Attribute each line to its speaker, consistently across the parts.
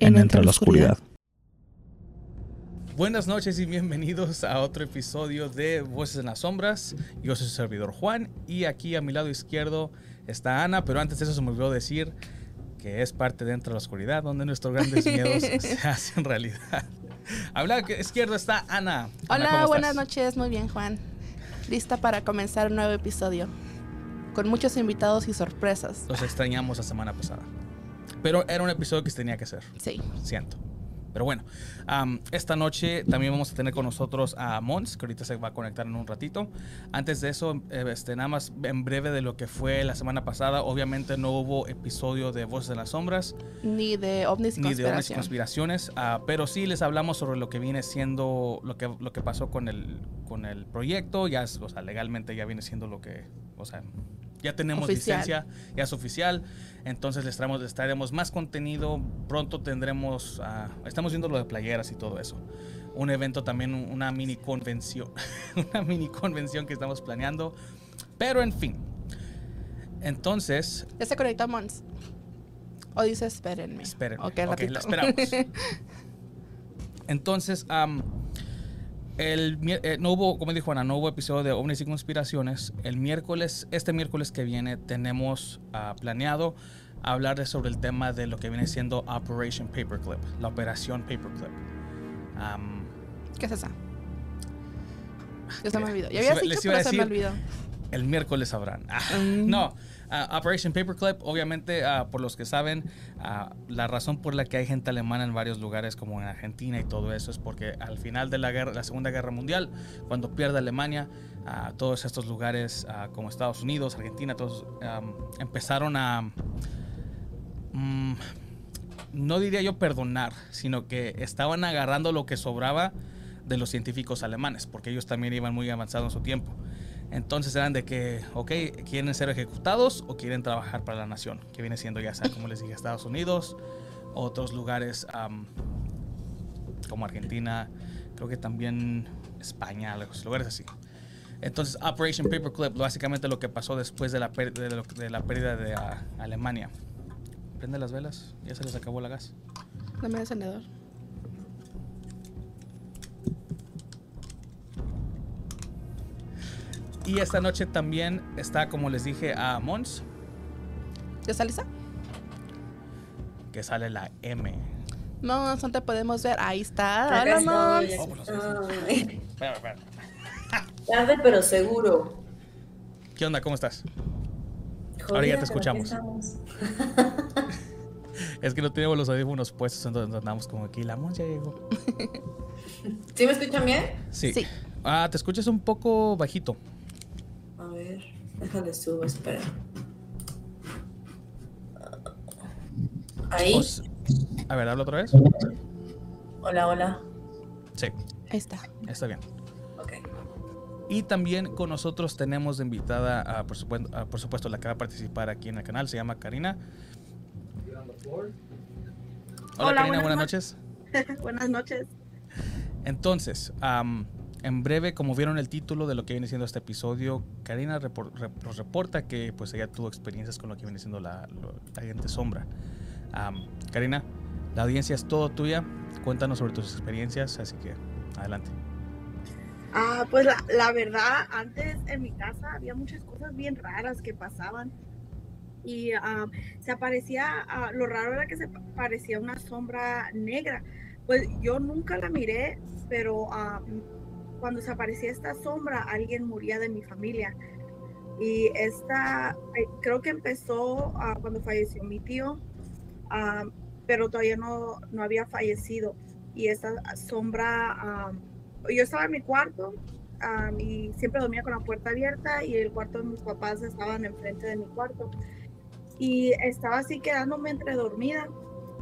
Speaker 1: En Entre la Oscuridad.
Speaker 2: Buenas noches y bienvenidos a otro episodio de Voces en las Sombras. Yo soy su servidor Juan y aquí a mi lado izquierdo está Ana, pero antes de eso se me olvidó decir que es parte de Entre la Oscuridad, donde nuestros grandes miedos se hacen realidad. A mi lado izquierdo está Ana. Ana,
Speaker 3: Hola,
Speaker 2: ¿cómo
Speaker 3: buenas
Speaker 2: estás?
Speaker 3: noches, muy bien Juan. Lista para comenzar un nuevo episodio. Con muchos invitados y sorpresas.
Speaker 2: Los extrañamos la semana pasada. Pero era un episodio que tenía que hacer.
Speaker 3: Sí.
Speaker 2: siento. Pero bueno, am, esta noche también vamos a tener con nosotros a Mons, que ahorita se va a conectar en un ratito. Antes de eso, eh, este, nada más en breve de lo que fue la semana pasada. Obviamente no hubo episodio de Voces de las Sombras,
Speaker 3: Ni de ovnis y
Speaker 2: ni de ovnis y conspiraciones, ah, pero sí les hablamos sobre lo que viene siendo, lo que, lo que pasó con el, con el proyecto. Ya, o sea, legalmente ya viene siendo lo que, o sea, ya tenemos
Speaker 3: Oficial.
Speaker 2: licencia, ya es oficial. Entonces les, traemos, les traeremos más contenido. Pronto tendremos, ah, estamos viendo lo de playeras y todo eso. Un evento también, un- una mini convención, una mini convención que estamos planeando. Pero en fin. Entonces,
Speaker 3: ¿Ya se conectó Mons? ¿O dice espérenme?
Speaker 2: Espérenme.
Speaker 3: Ok,
Speaker 2: Ok,
Speaker 3: ratito.
Speaker 2: la esperamos. Entonces, el, eh, no hubo, como dijo Ana, no hubo episodio de ovnis y conspiraciones. El miércoles, este miércoles que viene, tenemos ah, planeado hablar sobre el tema de lo que viene siendo Operation Paperclip, la operación Paperclip. Am,
Speaker 3: ¿Qué es esa? Ya se me olvidó. Ya
Speaker 2: Les iba-
Speaker 3: dicho,
Speaker 2: les
Speaker 3: pero se me olvidó.
Speaker 2: el miércoles sabrán. Ah,
Speaker 3: Mm.
Speaker 2: No, ah, Operation Paperclip, obviamente, ah, por los que saben, ah, la razón por la que hay gente alemana en varios lugares, como en Argentina y todo eso, es porque al final de la, guerra, la Segunda Guerra Mundial, cuando pierde Alemania, todos estos lugares, como Estados Unidos, Argentina, todos am, empezaron a. mm, no diría yo perdonar, sino que estaban agarrando lo que sobraba de los científicos alemanes, porque ellos también iban muy avanzados en su tiempo. Entonces eran de que, ok, quieren ser ejecutados o quieren trabajar para la nación, que viene siendo ya sea, como les dije, Estados Unidos, otros lugares como Argentina, creo que también España, los lugares así. Entonces, Operation Paperclip, básicamente lo que pasó después de la, pérdida de ah, Alemania. Prende las velas, ya se les acabó la gas.
Speaker 3: Dame encendedor.
Speaker 2: Y esta noche también está, como les dije, a Mons,
Speaker 3: ¿Ya está lista?
Speaker 2: que sale la M.
Speaker 3: Mons, no te podemos ver. Ahí está. Hola, Mons.
Speaker 2: Oh, no Espera, espera.
Speaker 4: Tarde pero seguro.
Speaker 2: ¿Qué onda? ¿Cómo estás?
Speaker 4: Jodida,
Speaker 2: Ahora ya te escuchamos. Es que no tenemos los audífonos puestos, entonces andamos como aquí. La Mons ya llegó.
Speaker 4: ¿Sí me escuchan bien?
Speaker 2: Sí.
Speaker 3: Sí.
Speaker 2: Ah, te escuchas un poco bajito.
Speaker 4: A ver, déjale subo, espera. Ahí.
Speaker 2: O s- A ver, habla otra vez.
Speaker 4: Hola, hola.
Speaker 2: Sí,
Speaker 3: Ahí está.
Speaker 2: está bien.
Speaker 4: Ok.
Speaker 2: Y también con nosotros tenemos de invitada, a, por, supuesto, a, por supuesto, la que va a participar aquí en el canal, se llama Karina. Hola,
Speaker 5: Hola,
Speaker 2: Karina,
Speaker 5: buenas
Speaker 2: buenas
Speaker 5: no-
Speaker 2: noches.
Speaker 5: Buenas noches.
Speaker 2: Entonces, am, en breve, como vieron el título de lo que viene siendo este episodio, Karina repor- rep- nos reporta que pues ella tuvo experiencias con lo que viene siendo la, la agente sombra. Am, Karina, la audiencia es todo tuya. Cuéntanos sobre tus experiencias, así que adelante.
Speaker 5: Ah, pues la, la verdad, antes en mi casa había muchas cosas bien raras que pasaban. Y se aparecía, ah, lo raro era que se pa- parecía una sombra negra. Pues yo nunca la miré, pero cuando se aparecía esta sombra, alguien moría de mi familia. Y esta, eh, creo que empezó ah, cuando falleció mi tío, ah, pero todavía no, no había fallecido. Y esta sombra, ah, yo estaba en mi cuarto ah, y siempre dormía con la puerta abierta y el cuarto de mis papás estaban enfrente de mi cuarto. y estaba así quedándome entre dormida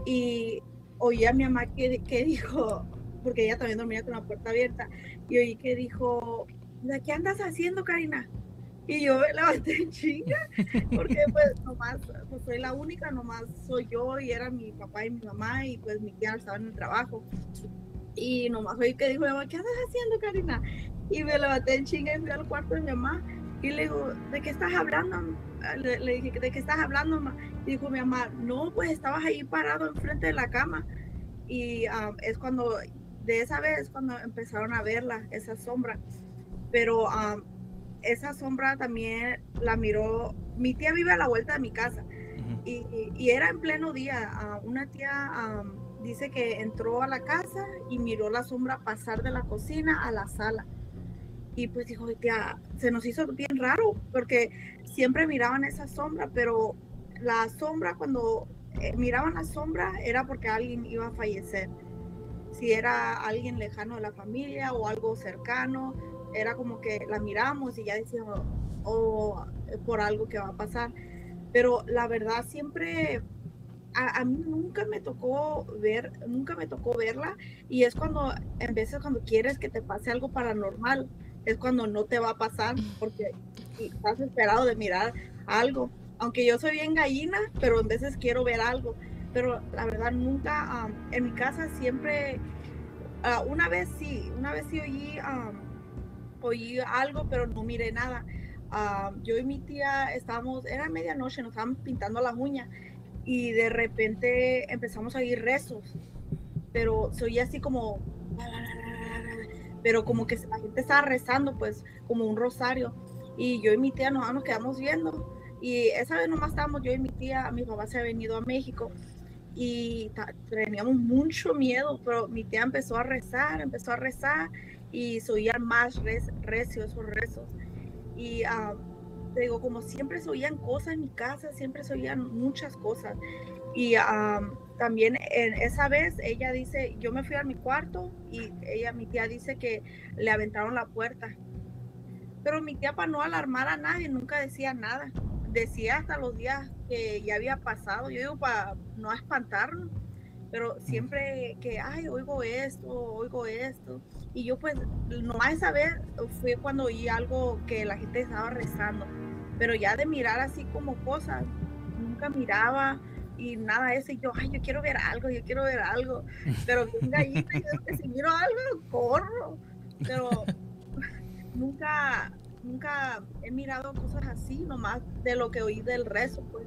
Speaker 5: y oí a mi mamá que, que dijo, porque ella también dormía con la puerta abierta, y oí que dijo, ¿de qué andas haciendo, Karina? Y yo me levanté en chinga, porque pues nomás, pues soy la única, nomás soy yo y era mi papá y mi mamá y pues mi tía estaba en el trabajo. Y nomás oí que dijo, ¿qué andas haciendo, Karina? Y me levanté en chinga y fui al cuarto de mi mamá y le digo, ¿de qué estás hablando? Le, le dije, ¿de qué estás hablando, mamá? Y dijo mi mamá, no, pues estabas ahí parado enfrente de la cama. Y ah, es cuando, de esa vez, cuando empezaron a verla, esa sombra. Pero ah, esa sombra también la miró, mi tía vive a la vuelta de mi casa y, y- y era en pleno día. una tía dice que entró a la casa y miró la sombra pasar de la cocina a la sala. Y pues dijo, tía, se nos hizo bien raro porque siempre miraban esa sombra, pero la sombra cuando eh, miraban la sombra era porque alguien iba a fallecer. Si era alguien lejano de la familia o algo cercano, era como que la miramos y ya decíamos, o por algo que va a pasar. Pero la verdad siempre, a, a mí nunca me tocó ver, nunca me tocó verla y es cuando, en veces cuando quieres que te pase algo paranormal, es cuando no te va a pasar porque estás esperado de mirar algo. Aunque yo soy bien gallina, pero en veces quiero ver algo. Pero la verdad nunca, am, en mi casa siempre, ah, una vez sí, una vez sí oí, am, oí algo, pero no miré nada. Ah, yo y mi tía estábamos, era medianoche, nos estábamos pintando las uñas y de repente empezamos a oír rezos, pero se oía así como, pero como que la gente estaba rezando, pues como un rosario. Y yo y mi tía nos, nos quedamos viendo. Y esa vez nomás estábamos yo y mi tía, mi papá se ha venido a México y teníamos mucho miedo, pero mi tía empezó a rezar, empezó a rezar y se oían más res, recios esos rezos. Y ah, te digo, como siempre se oían cosas en mi casa, siempre se oían muchas cosas. Y ah, también en esa vez ella dice, yo me fui a mi cuarto y ella, mi tía dice que le aventaron la puerta. Pero mi tía para no alarmar a nadie nunca decía nada. Decía hasta los días que ya había pasado. Yo digo para no espantarnos. Pero siempre que, ay, oigo esto, oigo esto. Y yo pues, nomás esa vez fue cuando oí algo que la gente estaba rezando. Pero ya de mirar así como cosas, nunca miraba y nada de eso. Y yo, ay, yo quiero ver algo, yo quiero ver algo. Pero bien gallina, yo que si miro algo, corro. Pero nunca, he mirado cosas así, nomás de lo que oí del rezo, pues,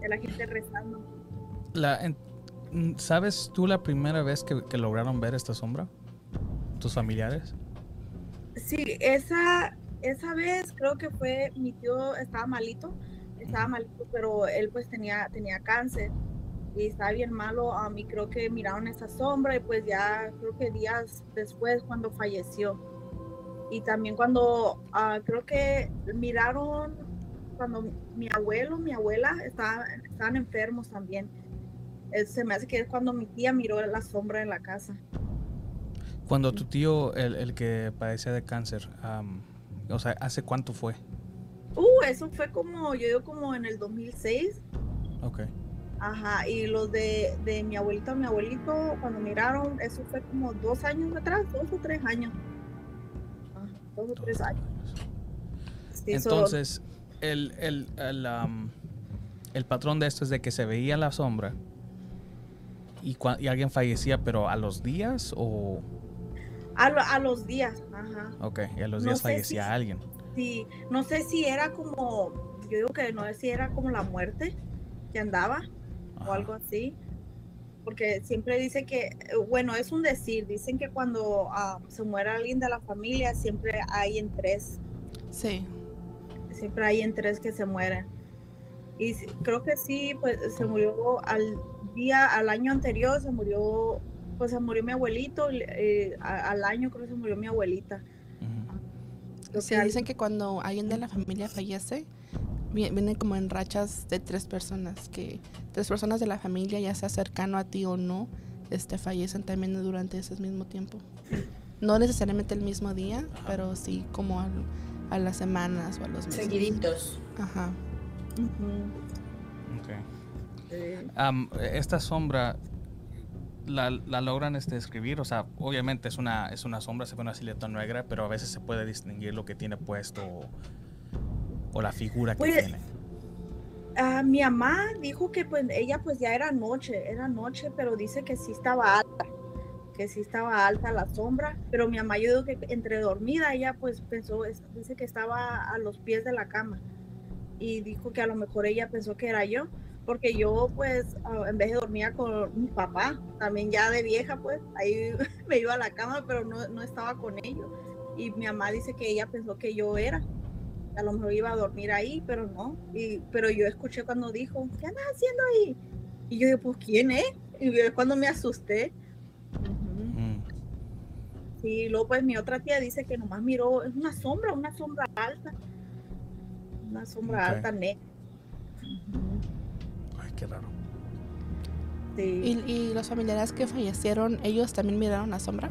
Speaker 5: de la gente rezando.
Speaker 2: La, en- ¿Sabes tú la primera vez que, que lograron ver esta sombra? ¿Tus familiares?
Speaker 5: Sí, esa, esa vez creo que fue, mi tío estaba malito, estaba malito, pero él pues tenía, tenía cáncer y estaba bien malo. A mí creo que miraron esa sombra y pues ya creo que días después cuando falleció. Y también cuando ah, creo que miraron cuando mi abuelo, mi abuela estaban, estaban enfermos también. Eh, Se me hace que es cuando mi tía miró la sombra en la casa.
Speaker 2: Cuando tu tío, el, el que padecía de cáncer, am, o sea, ¿hace cuánto fue?
Speaker 5: Uh, eso fue como, yo digo como en el 2006.
Speaker 2: Ok.
Speaker 5: Ajá, y los de, de mi abuelito, mi abuelito, cuando miraron, eso fue como dos años atrás, dos o tres años. Ajá, dos o tres años. Sí, so-
Speaker 2: Entonces, el, el, el, am, el patrón de esto es de que se veía la sombra y, cua- y alguien fallecía, pero a los días o...
Speaker 5: a, lo- a los días, ajá.
Speaker 2: Ok, y a los días fallecía
Speaker 5: si-
Speaker 2: alguien.
Speaker 5: Sí, no sé si era como, yo digo que no sé si era como la muerte que andaba o algo así. Porque siempre dice que, bueno, es un decir, dicen que cuando ah, se muere alguien de la familia, siempre hay en tres
Speaker 3: Sí.
Speaker 5: siempre hay en tres que se mueren. Y creo que sí, pues se murió al día, al año anterior se murió, pues se murió mi abuelito, eh, al año creo que se murió mi abuelita.
Speaker 2: Ujú.
Speaker 5: Creo
Speaker 3: Sí,
Speaker 5: que
Speaker 3: dicen que cuando alguien de la familia fallece, viene como en rachas de tres personas, que tres personas de la familia, ya sea cercano a ti o no, este, fallecen también durante ese mismo tiempo. No necesariamente el mismo día, pero sí como al- a las semanas o a los meses.
Speaker 4: Seguiditos.
Speaker 3: Ajá.
Speaker 5: Eh,
Speaker 2: Am, esta sombra la, la logran este, describir, o sea, obviamente es una, es una sombra, se ve una silueta negra, pero a veces se puede distinguir lo que tiene puesto o, la figura que
Speaker 5: Pues,
Speaker 2: tiene.
Speaker 5: ah, mi mamá dijo que pues ella pues ya era noche, era noche, pero dice que sí estaba alta, que sí estaba alta la sombra, pero mi mamá yo digo que entre dormida ella pues pensó, dice que estaba a los pies de la cama y dijo que a lo mejor ella pensó que era yo, porque yo pues ah, en vez de dormía con mi papá, también ya de vieja pues, ahí me iba a la cama, pero no, no estaba con ellos y mi mamá dice que ella pensó que yo era a lo mejor iba a dormir ahí, pero no. Y, pero yo escuché cuando dijo, ¿qué andas haciendo ahí? Y yo dije, pues, ¿quién es? Y es cuando me asusté.
Speaker 2: Mm,
Speaker 5: Sí, luego pues mi otra tía dice que nomás miró, es una sombra, una sombra alta. Una sombra alta negra. Ujú.
Speaker 2: Ay, qué raro.
Speaker 5: Sí.
Speaker 3: ¿Y, y los familiares que fallecieron, ellos también miraron la sombra?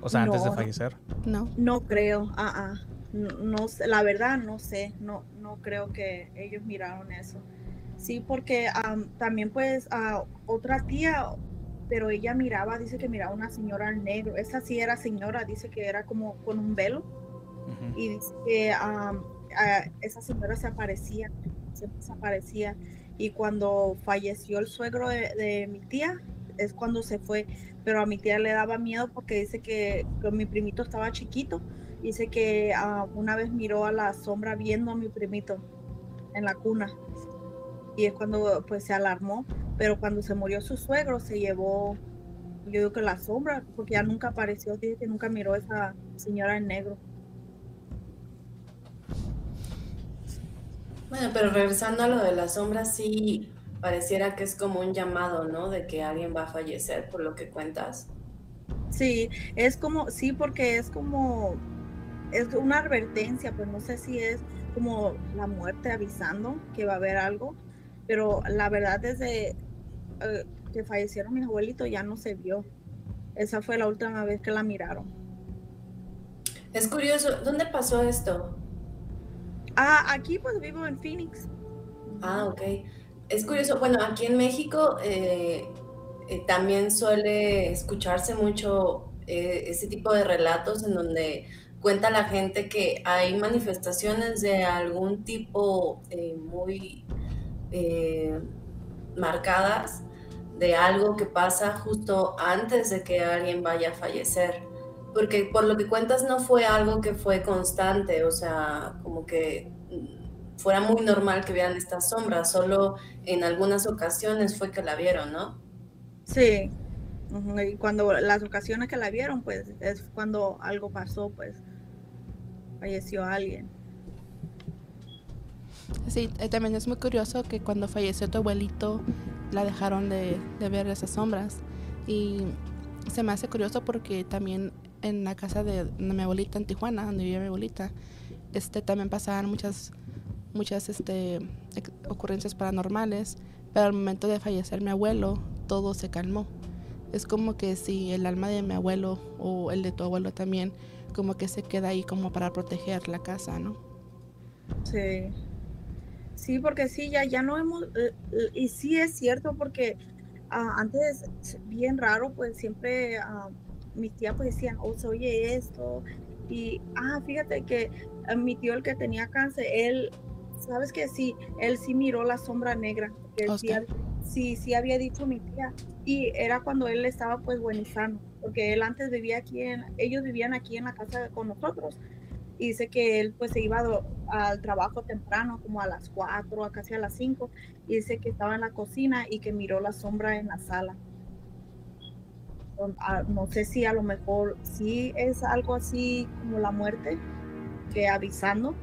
Speaker 2: O sea, antes de
Speaker 5: No.
Speaker 2: fallecer.
Speaker 3: No.
Speaker 5: No creo, ah, ah. No, no sé, la verdad no sé, no, no creo que ellos miraron eso. Sí, porque am, también pues a otra tía, pero ella miraba, dice que miraba una señora al negro. Esa sí era señora, dice que era como con un velo y dice que esa señora se aparecía, siempre se aparecía. Y cuando falleció el suegro de, de mi tía, es cuando se fue. Pero a mi tía le daba miedo porque dice que, que mi primito estaba chiquito. Dice que ah, una vez miró a la sombra viendo a mi primito en la cuna. Y es cuando pues se alarmó. Pero cuando se murió su suegro, se llevó, yo digo que la sombra, porque ya nunca apareció. Dice que nunca miró a esa señora en negro.
Speaker 4: Bueno, pero regresando a lo de las sombras, sí pareciera que es como un llamado, ¿no? De que alguien va a fallecer, por lo que cuentas.
Speaker 5: Sí, es como, sí, porque es como, es una advertencia, pues no sé si es como la muerte avisando que va a haber algo, pero la verdad desde eh, que fallecieron mis abuelitos ya no se vio. Esa fue la última vez que la miraron.
Speaker 4: Es curioso, ¿dónde pasó esto?
Speaker 5: Ah, aquí pues vivo en Phoenix.
Speaker 4: Ah, ok. Es curioso, bueno, aquí en México eh, eh, también suele escucharse mucho eh, ese tipo de relatos en donde cuenta la gente que hay manifestaciones de algún tipo eh, muy eh, marcadas de algo que pasa justo antes de que alguien vaya a fallecer. Porque por lo que cuentas no fue algo que fue constante, o sea, como que mm, fuera muy normal que vieran estas sombras, solo en algunas ocasiones fue que la vieron, ¿no?
Speaker 5: Sí. Y cuando las ocasiones que la vieron, pues es cuando algo pasó, pues falleció alguien.
Speaker 3: Sí, eh, también es muy curioso que cuando falleció tu abuelito la dejaron de, de ver esas sombras. Y se me hace curioso porque también en la casa de, mi abuelita en Tijuana, donde vivía mi abuelita, este, también pasaban muchas, muchas este, ocurrencias paranormales, pero al momento de fallecer mi abuelo, todo se calmó. Es como que si el alma de mi abuelo o el de tu abuelo también, como que se queda ahí como para proteger la casa, ¿no?
Speaker 5: Sí. Sí, porque sí, ya, ya no hemos, eh, eh, y sí es cierto porque ah, antes, bien raro, pues siempre ah, mis tías pues decían, oh, se oye esto, y, ah, fíjate que ah, mi tío el que tenía cáncer, él, sabes que sí, él sí miró la sombra negra, que sí, sí, sí había dicho mi tía, y era cuando él estaba pues buenizando, porque él antes vivía aquí, en, ellos vivían aquí en la casa con nosotros, y dice que él pues se iba al trabajo temprano, como a las 4, a casi a las 5, y dice que estaba en la cocina y que miró la sombra en la sala. Ah, No sé si a lo mejor sí es algo así como la muerte, que avisando,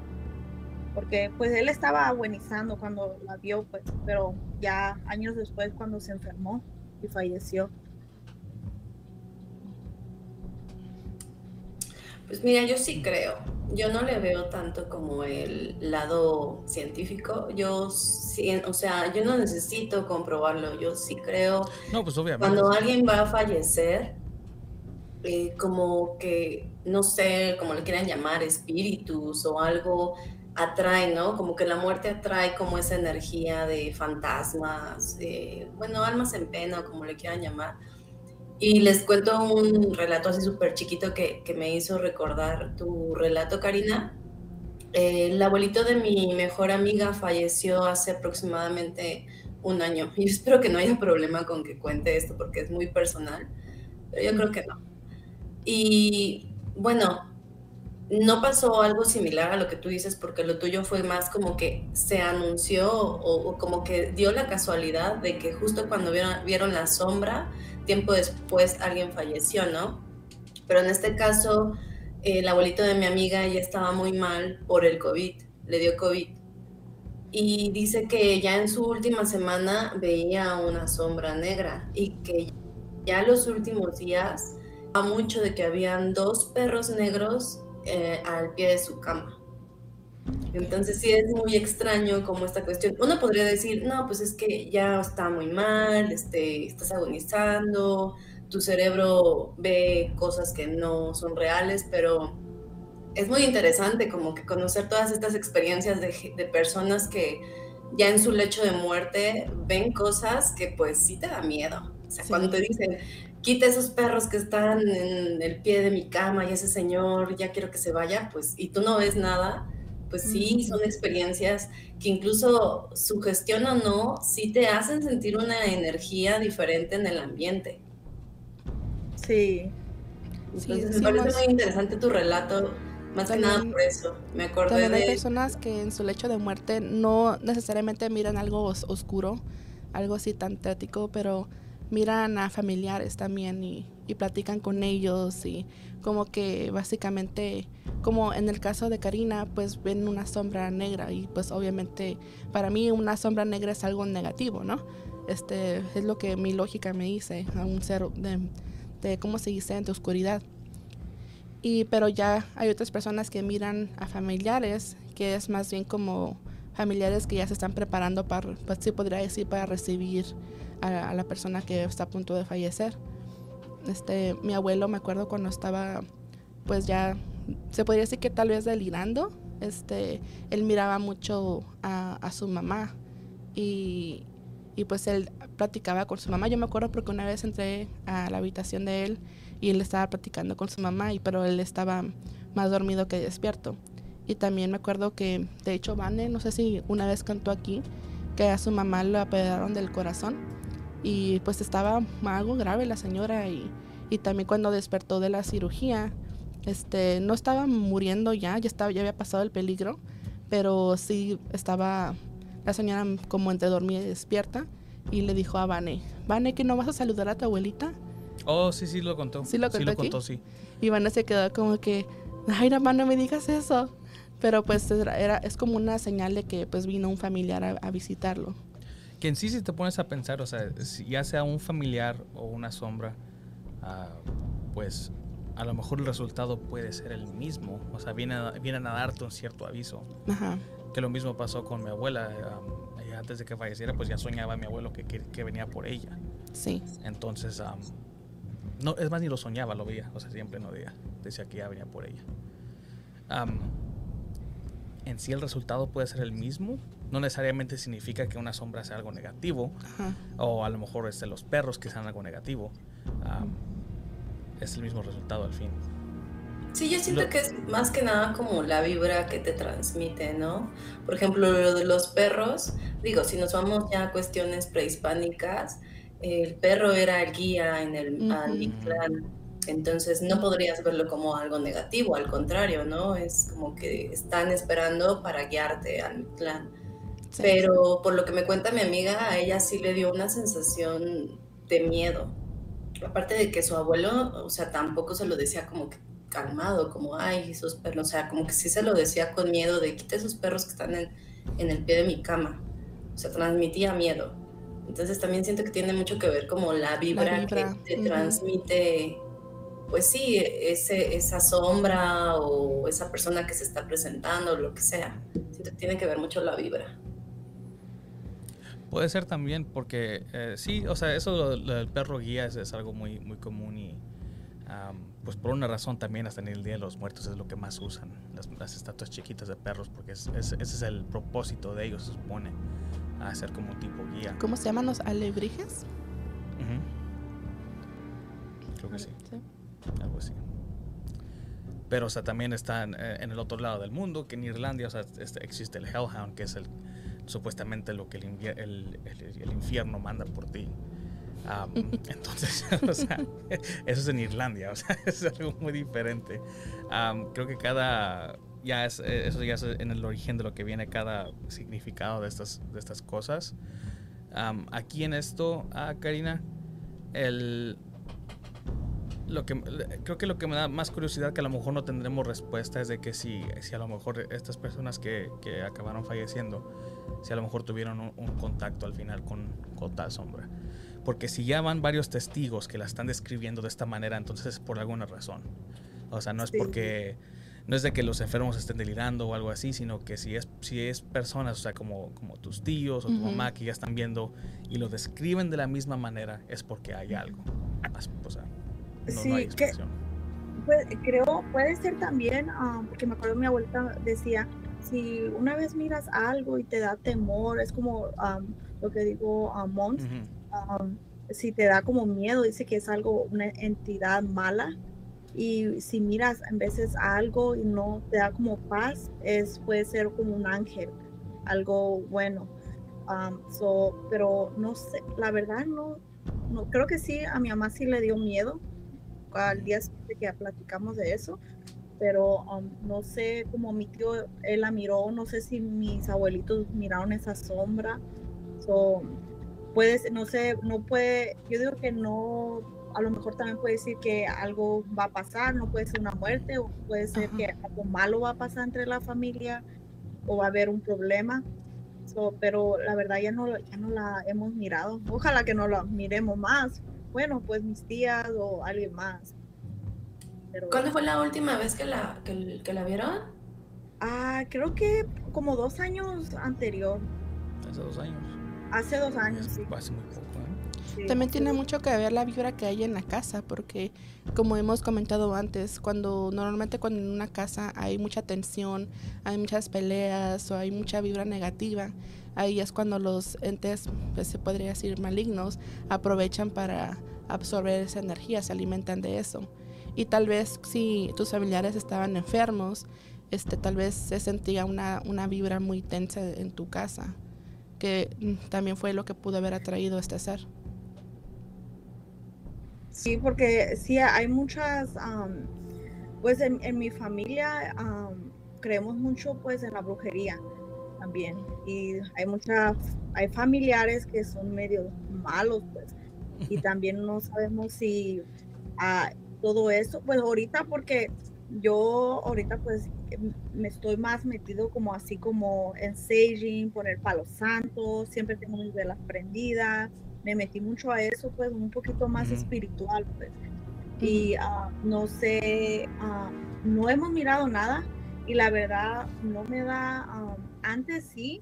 Speaker 5: porque pues él estaba agonizando cuando la vio, pues, pero ya años después cuando se enfermó y falleció.
Speaker 4: Pues mira, yo sí creo. Yo no le veo tanto como el lado científico. Yo sí, o sea, yo no necesito comprobarlo. Yo sí creo
Speaker 2: No, pues obviamente.
Speaker 4: Cuando alguien va a fallecer, eh, como que, no sé, como le quieran llamar, espíritus o algo, atrae, ¿no? Como que la muerte atrae como esa energía de fantasmas, bueno, almas en pena, como le quieran llamar. Y les cuento un relato así súper chiquito que, que, me hizo recordar tu relato, Karina. el abuelito de mi mejor amiga falleció hace aproximadamente un año. Y espero que no haya problema con que cuente esto porque es muy personal, pero yo creo que no. Y bueno, no pasó algo similar a lo que tú dices porque lo tuyo fue más como que se anunció o, como que dio la casualidad de que justo cuando vieron, vieron la sombra, tiempo después alguien falleció, ¿no? Pero en este caso, el abuelito de mi amiga ya estaba muy mal por el COVID, le dio COVID. Y dice que ya en su última semana veía una sombra negra y que ya los últimos días, a mucho de que habían dos perros negros eh, al pie de su cama. Entonces sí es muy extraño como esta cuestión. Uno podría decir, no, pues es que ya está muy mal, este, estás agonizando, tu cerebro ve cosas que no son reales, pero es muy interesante como que conocer todas estas experiencias de, de personas que ya en su lecho de muerte ven cosas que pues sí te da miedo. O sea, cuando te dicen, quita esos perros que están en el pie de mi cama y ese señor ya quiero que se vaya, pues, y tú no ves nada, pues sí, son experiencias que incluso su gestión o no, sí te hacen sentir una energía diferente en el ambiente.
Speaker 5: Sí.
Speaker 4: Entonces me parece muy interesante tu relato, más que nada por eso. Me acordé
Speaker 3: también hay personas que en su lecho de muerte no necesariamente miran algo oscuro, algo así tan tético, pero miran a familiares también y, platican con ellos y como que básicamente, como en el caso de Karina, pues ven una sombra negra y pues obviamente para mí una sombra negra es algo negativo, ¿no? Este es lo que mi lógica me dice a un ser de, de ¿cómo se dice?, de oscuridad. Y, pero ya hay otras personas que miran a familiares, que es más bien como familiares que ya se están preparando para, pues sí podría decir, para recibir a, la persona que está a punto de fallecer. Este, mi abuelo, me acuerdo cuando estaba, pues ya, se podría decir que tal vez delirando, este, él miraba mucho a, su mamá y, y, pues él platicaba con su mamá. Yo me acuerdo porque una vez entré a la habitación de él y él estaba platicando con su mamá, y, pero él estaba más dormido que despierto. Y también me acuerdo que, de hecho, Vane, no sé si una vez cantó aquí, que a su mamá lo apedrearon del corazón y pues estaba algo grave la señora y, y, también cuando despertó de la cirugía, este, no estaba muriendo ya, ya, estaba, ya había pasado el peligro, pero sí estaba la señora como entre dormida y despierta y le dijo a Vane, Vane, que no vas a saludar a tu abuelita.
Speaker 2: Oh, sí, sí lo contó.
Speaker 3: Sí lo
Speaker 2: contó, sí.
Speaker 3: Y Vane se quedó como que, ay, no, no me digas eso. Pero pues era, es como una señal de que pues vino un familiar a visitarlo.
Speaker 2: Que en sí, si te pones a pensar, o sea, ya sea un familiar o una sombra, ah, pues a lo mejor el resultado puede ser el mismo. O sea, vienen a, vienen a darte un cierto aviso. Ajá. Que lo mismo pasó con mi abuela. antes de que falleciera, pues ya soñaba mi abuelo que, que, venía por ella.
Speaker 3: Sí.
Speaker 2: Entonces, no, es más, ni lo soñaba, lo veía. O sea, siempre no decía, decía que ya venía por ella. en sí, el resultado puede ser el mismo no necesariamente significa que una sombra sea algo negativo, o a lo mejor es de los perros que sean algo negativo. es el mismo resultado al fin.
Speaker 4: Sí, yo siento que es más que nada como la vibra que te transmite, ¿no? Por ejemplo, lo de los perros, digo, si nos vamos ya a cuestiones prehispánicas, el perro era el guía en el uh entonces no podrías verlo como algo negativo, al contrario, ¿no? Es como que están esperando para guiarte al clan. Pero por lo que me cuenta mi amiga, a ella sí le dio una sensación de miedo. Aparte de que su abuelo, o sea, tampoco se lo decía como que calmado, como, ay, esos perros, o sea, como que sí se lo decía con miedo de quita esos perros que están en, en el pie de mi cama. O sea, transmitía miedo. Entonces también siento que tiene mucho que ver como la vibra, que te transmite, pues sí, ese, esa sombra o esa persona que se está presentando, lo que sea. Siento que tiene que ver mucho la vibra.
Speaker 2: Puede ser también porque eh, sí, o sea, eso del perro guía es, algo muy, muy común y pues por una razón también hasta en el Día de los Muertos es lo que más usan, las, estatuas chiquitas de perros, porque ese es el propósito de ellos, se supone, hacer como un tipo guía.
Speaker 3: ¿Cómo se llaman los alebrijes?
Speaker 2: Creo que sí. Algo así. Pero, o sea, también está eh, en, el otro lado del mundo, que en Irlanda, o sea, este, existe el Hellhound, que es el supuestamente lo que el, el, infierno manda por ti. entonces, o sea, eso es en Irlanda, o sea, es algo muy diferente. creo que cada, ya es, eh, eso ya es en el origen de lo que viene cada significado de estas, de estas cosas. aquí en esto, ah, Karina, el, lo que creo que lo que me da más curiosidad que a lo mejor no tendremos respuesta es de que si, si a lo mejor estas personas que, que acabaron falleciendo, si a lo mejor tuvieron un, contacto al final con, con, tal sombra. Porque si ya van varios testigos que la están describiendo de esta manera, entonces es por alguna razón. O sea, no es porque no es de que los enfermos estén delirando o algo así, sino que si es, si es personas, o sea, como, como tus tíos o tu mamá que ya están viendo y lo describen de la misma manera, es porque hay algo. O sea,
Speaker 5: sí, que, creo, puede ser también, ah, porque me acuerdo mi abuelita decía, si una vez miras algo y te da temor, es como lo que digo a Mons, si te da como miedo, dice que es algo, una entidad mala, y si miras en veces algo y no te da como paz, es, puede ser como un ángel, algo bueno. pero no sé, la verdad no, no, creo que sí, a mi mamá sí le dio miedo, al día que platicamos de eso, pero um, no sé cómo mi tío, él la miró, no sé si mis abuelitos miraron esa sombra, so, puede, no sé, no puede, yo digo que no, a lo mejor también puede decir que algo va a pasar, no puede ser una muerte, o puede ser que algo malo va a pasar entre la familia, o va a haber un problema. pero la verdad ya no, ya no la hemos mirado. Ojalá que no la miremos más, bueno, pues mis tías o alguien más.
Speaker 4: ¿Cuándo fue la última vez que la, que, la vieron?
Speaker 5: Ah, creo que como dos años anterior.
Speaker 2: Hace dos años.
Speaker 5: Hace dos años, sí.
Speaker 2: Hace muy poco,
Speaker 3: ¿eh? También tiene mucho que ver la vibra que hay en la casa, porque como hemos comentado antes, cuando normalmente cuando en una casa hay mucha tensión, hay muchas peleas o hay mucha vibra negativa, ahí es cuando los entes, pues se podría decir malignos, aprovechan para absorber esa energía, se alimentan de eso. Y tal vez si tus familiares estaban enfermos, este, tal vez se sentía una, una vibra muy tensa en tu casa, que mm, también fue lo que pudo haber atraído este ser.
Speaker 5: Sí, porque sí, hay muchas, pues en, mi familia creemos mucho pues en la brujería también. Y hay muchas, hay familiares que son medio malos, pues. Y también no sabemos si ah, todo eso, pues ahorita porque yo ahorita pues me estoy más metido como así como en saging, poner palos santos, siempre tengo mis velas prendidas, me metí mucho a eso, pues un poquito más espiritual, pues. Y ah, no sé, ah, no hemos mirado nada y la verdad no me da antes sí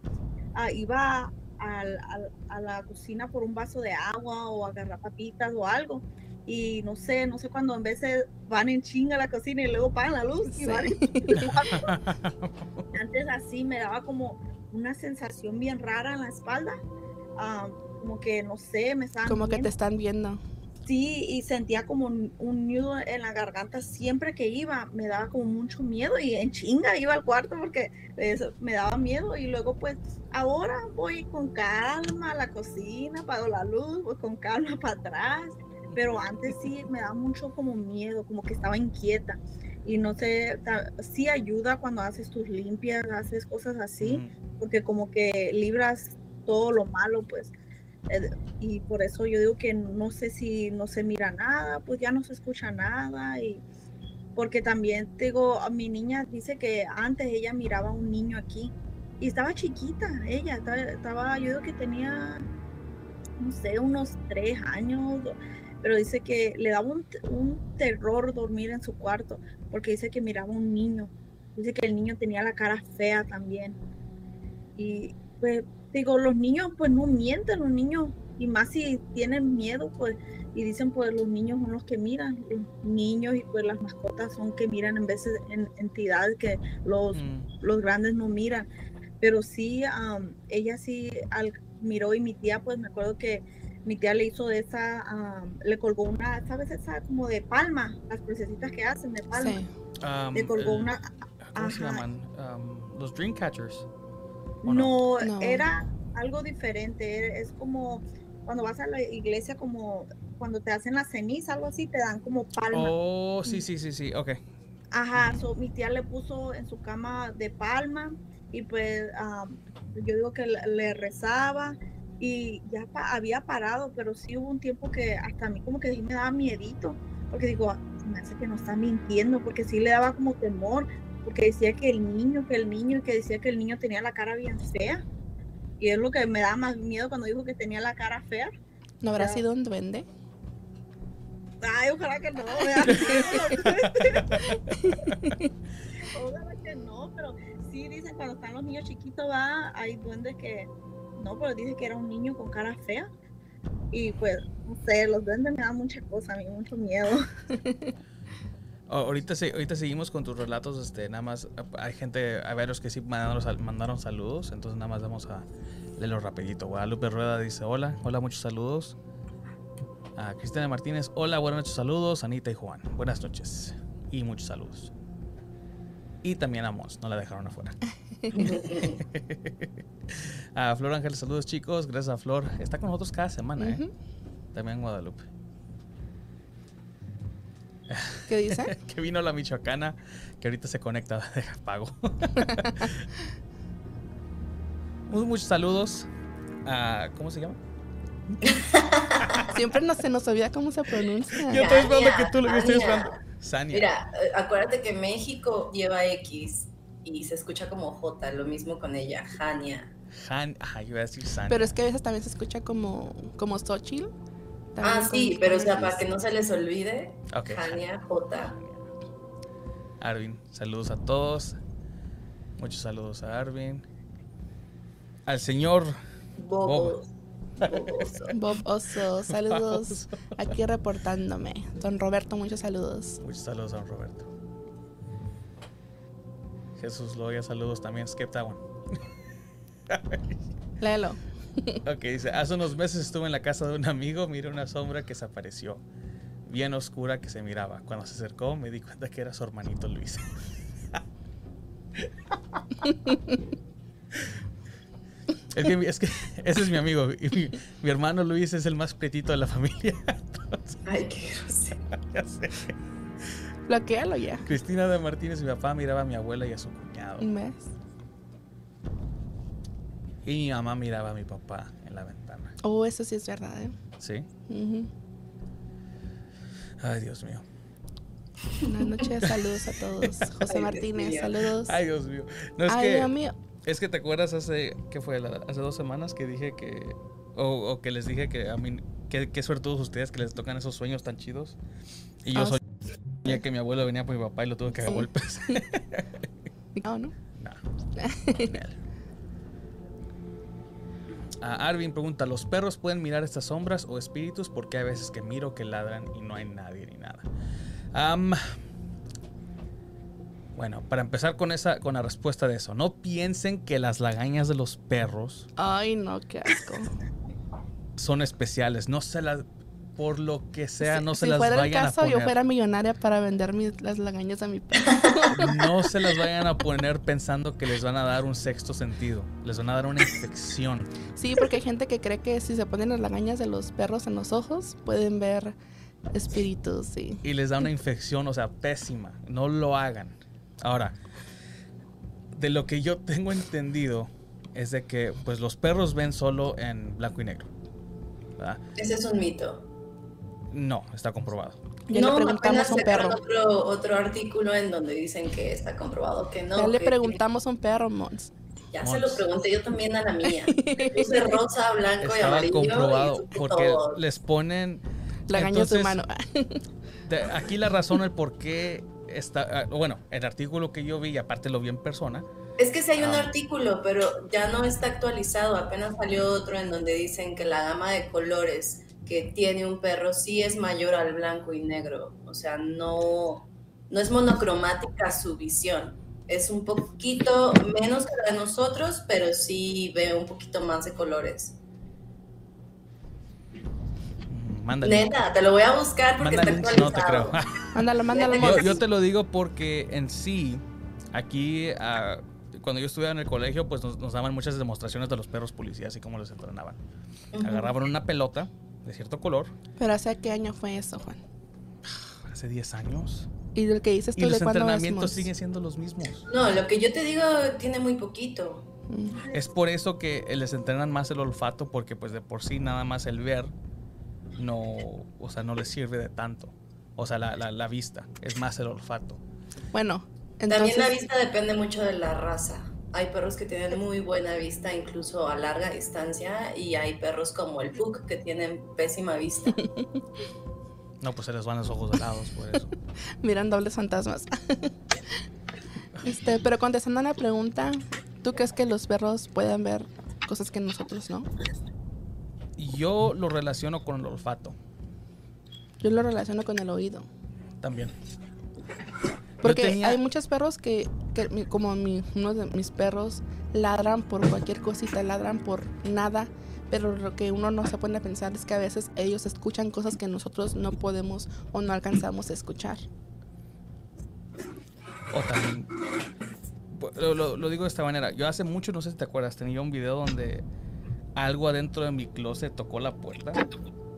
Speaker 5: iba a la cocina por un vaso de agua o a agarrar papitas o algo. Y no sé, no sé cuando en veces van en chinga a la cocina y luego pagan la luz. Antes así me daba como una sensación bien rara en la espalda. Como que no sé, me estaban.
Speaker 3: Como que te están viendo.
Speaker 5: Sí, y sentía como un, nudo en la garganta siempre que iba, me daba como mucho miedo y en chinga iba al cuarto porque eso, me daba miedo y luego pues ahora voy con calma a la cocina, apago la luz, voy con calma para atrás, pero antes sí me daba mucho como miedo, como que estaba inquieta. Y no sé, sí ayuda cuando haces tus limpias, haces cosas así, porque como que libras todo lo malo pues. Eh, y por eso yo digo que no sé si no se mira nada, pues ya no se escucha nada. Y porque también digo, mi niña dice que antes ella miraba a un niño aquí y estaba chiquita, ella estaba, yo digo que tenía, no sé, unos tres años, pero dice que le daba un, un terror dormir en su cuarto porque dice que miraba a un niño, dice que el niño tenía la cara fea también y pues digo, los niños pues no mienten, los niños Y más si tienen miedo, pues, y dicen, pues los niños son los que miran, los niños y pues las mascotas son que miran en veces en entidades que los,
Speaker 2: Mm.
Speaker 5: los grandes no miran. Pero sí, am, ella sí al, miró y mi tía, pues me acuerdo que mi tía le hizo de esa, am, le colgó una, ¿sabes? Esa como de palma, las crucecitas que hacen de palma.
Speaker 3: Sí.
Speaker 2: Um,
Speaker 5: Le colgó
Speaker 2: el-
Speaker 5: una,
Speaker 2: ¿Cómo se llaman? Um, los Dreamcatchers. ¿O no?
Speaker 5: era algo diferente, es como cuando vas a la iglesia, como cuando te hacen la ceniza, algo así, te dan como palma.
Speaker 2: Oh, sí, sí, sí, sí. Ok.
Speaker 5: Ajá, so, mi tía le puso en su cama de palma y pues yo digo que le, le rezaba y ya pa- había parado, pero sí hubo un tiempo que hasta a mí como que me daba miedito, porque digo, "Ah, me hace que no está mintiendo, porque sí le daba como temor, porque decía que el niño, que el niño, y que decía que el niño tenía la cara bien fea. Y es lo que me da más miedo cuando dijo que tenía la cara fea.
Speaker 3: ¿No habrá sido un duende?
Speaker 5: Ay, ojalá que no. ojalá que no, pero sí dicen cuando están los niños chiquitos, va, hay duendes que no, pero dice que era un niño con cara fea. Y pues, no sé, los duendes me dan mucha cosa, a mí mucho miedo.
Speaker 2: Oh, ahorita, ahorita seguimos con tus relatos. Este, nada más hay gente, hay varios que sí mandaron, mandaron saludos. Entonces, nada más vamos a leerlo rapidito. Guadalupe Rueda dice: Hola, hola, muchos saludos. A Cristina Martínez: Hola, buenas noches, saludos. Anita y Juan, buenas noches y muchos saludos. Y también a Mons, no la dejaron afuera. a Flor Ángel, saludos chicos. Gracias a Flor. Está con nosotros cada semana, ¿eh? También Guadalupe.
Speaker 3: ¿Qué dice?
Speaker 2: que vino la michoacana, que ahorita se conecta, deja pago. Mu- Muchos saludos a, ¿cómo se llama?
Speaker 3: Siempre no se nos olvida cómo se pronuncia.
Speaker 2: Yo estoy esperando que tú lo
Speaker 4: Ania.
Speaker 2: esperando. Sania.
Speaker 4: Mira, eh, acuérdate que México lleva X y se escucha como J, lo mismo con ella, Jania.
Speaker 2: Han, ah, yo iba a decir Sania.
Speaker 3: Pero es que a veces también se escucha como, como Xochitl.
Speaker 4: Ah, sí, pero o sea, para que no se les olvide,
Speaker 2: Ok.
Speaker 4: Jania J.
Speaker 2: Arvin, saludos a todos. Muchos saludos a Arvin. Al señor
Speaker 4: Bobos. Boboso.
Speaker 3: Bob Oso, saludos. Aquí reportándome. Don Roberto, muchos saludos.
Speaker 2: Muchos saludos a don Roberto. Jesús Loya, saludos también. Skeptawan.
Speaker 3: Léelo.
Speaker 2: Ok, dice, hace unos meses estuve en la casa de un amigo, miré una sombra que se apareció, bien oscura que se miraba. Cuando se acercó me di cuenta que era su hermanito Luis. es, que, es que ese es mi amigo. Y mi, mi hermano Luis es el más pretito de la familia. Entonces,
Speaker 4: Ay, qué grosero.
Speaker 3: Bloquealo ya.
Speaker 2: Cristina de Martínez, mi papá miraba a mi abuela y a su cuñado.
Speaker 3: Un mes.
Speaker 2: Y mi mamá miraba a mi papá en la ventana.
Speaker 3: Oh, eso sí es verdad, ¿eh?
Speaker 2: ¿Sí? Ay, Dios mío.
Speaker 3: Buenas noches, saludos a todos. José
Speaker 4: Ay,
Speaker 3: Martínez, saludos.
Speaker 2: Ay, Dios mío. No es
Speaker 3: Ay,
Speaker 2: que...
Speaker 3: Dios mío.
Speaker 2: Es que te acuerdas hace, ¿qué fue? La- hace dos semanas que dije que, o, o que les dije que a mí, que, que suertudos ustedes que les tocan esos sueños tan chidos. Y yo
Speaker 3: Ah,
Speaker 2: soñé que mi abuelo venía por mi papá y lo tuve que dar
Speaker 3: Sí.
Speaker 2: golpes.
Speaker 3: No, ¿no?
Speaker 2: no. Arvin pregunta, ¿los perros pueden mirar estas sombras o espíritus? Porque hay veces que miro que ladran y no hay nadie ni nada. Bueno, para empezar con esa, con la respuesta de eso, no piensen que las lagañas de los perros
Speaker 3: Ay, no, qué asco.
Speaker 2: son especiales. No se las, por lo que sea,
Speaker 3: Si-
Speaker 2: no se
Speaker 3: si
Speaker 2: las
Speaker 3: fuera el
Speaker 2: vayan
Speaker 3: caso,
Speaker 2: a poner.
Speaker 3: yo fuera millonaria para vender mis, las lagañas a mi perro.
Speaker 2: No se las vayan a poner pensando que les van a dar un sexto sentido. Les van a dar una infección.
Speaker 3: Sí, porque hay gente que cree que si se ponen las lagañas de los perros en los ojos, pueden ver espíritus, sí.
Speaker 2: y les da una infección, o sea, pésima. No lo hagan. Ahora, de lo que yo tengo entendido es de que pues los perros ven solo en blanco y negro. ¿verdad?
Speaker 4: Ese es un mito.
Speaker 2: No, está comprobado.
Speaker 3: Ya
Speaker 4: no,
Speaker 3: le preguntamos
Speaker 4: apenas
Speaker 3: a un perro.
Speaker 4: Otro, otro artículo en donde dicen que está comprobado que no.
Speaker 3: ya le
Speaker 4: que-
Speaker 3: preguntamos a un perro, Mons.
Speaker 4: Ya se lo pregunté yo también a la mía. Puse rosa, blanco y amarillo.
Speaker 2: comprobado
Speaker 4: y
Speaker 2: porque
Speaker 4: todo.
Speaker 2: les ponen
Speaker 3: de
Speaker 2: Entonces,
Speaker 3: humano.
Speaker 2: de- aquí la razón el por qué está ah, bueno, el artículo que yo vi y aparte lo vi en persona
Speaker 4: Es que sí hay un
Speaker 2: Ah.
Speaker 4: artículo, pero ya no está actualizado. Apenas salió otro en donde dicen que la gama de colores que tiene un perro sí es mayor al blanco y negro. O sea, no, no es monocromática su visión. Es un poquito menos que la de nosotros, pero sí ve un poquito más de colores.
Speaker 2: Mm, Mándale.
Speaker 4: Neta, te lo voy a buscar porque
Speaker 2: Mándale
Speaker 4: está
Speaker 2: un- no te
Speaker 4: actualizado.
Speaker 2: creo.
Speaker 3: Mándalo, mándalo.
Speaker 4: Yo-
Speaker 2: Yo,
Speaker 3: mándalo.
Speaker 2: yo te lo digo porque en sí, aquí, ah, cuando yo estudiaba en el colegio, pues nos, nos daban muchas demostraciones de los perros policías y cómo los entrenaban. Agarraban una pelota de cierto color,
Speaker 3: Pero ¿hace qué año fue eso, Juan?
Speaker 2: hace 10 años,
Speaker 3: Y del que dices tú
Speaker 2: los
Speaker 3: de cuándo
Speaker 2: entrenamientos
Speaker 3: vemos?
Speaker 2: siguen siendo los mismos.
Speaker 4: No, lo que yo te digo tiene muy poquito.
Speaker 3: Mm.
Speaker 2: Es por eso que les entrenan más el olfato, porque pues de por sí nada más el ver no, o sea, no les sirve de tanto. O sea, la, la- la vista, es más el olfato.
Speaker 3: Bueno, entonces...
Speaker 4: También la vista depende mucho de la raza. Hay perros que tienen muy buena vista, incluso a larga distancia, y hay perros como el Pug que tienen pésima vista.
Speaker 2: No, pues se les van los ojos helados por eso.
Speaker 3: Miran dobles fantasmas. este, pero contestando a la pregunta, ¿tú crees que los perros pueden ver cosas que nosotros no?
Speaker 2: Yo lo relaciono con el olfato
Speaker 3: Yo lo relaciono con el oído.
Speaker 2: también.
Speaker 3: Porque
Speaker 2: tenía-
Speaker 3: hay muchos perros que, que como mi- uno de mis perros, ladran por cualquier cosita, ladran por nada. Pero lo que uno no se pone a pensar es que a veces ellos escuchan cosas que nosotros no podemos o no alcanzamos a escuchar.
Speaker 2: O también. Pu- Lo, lo- lo digo de esta manera. Yo hace mucho, no sé si te acuerdas, tenía un video donde algo adentro de mi closet tocó la puerta.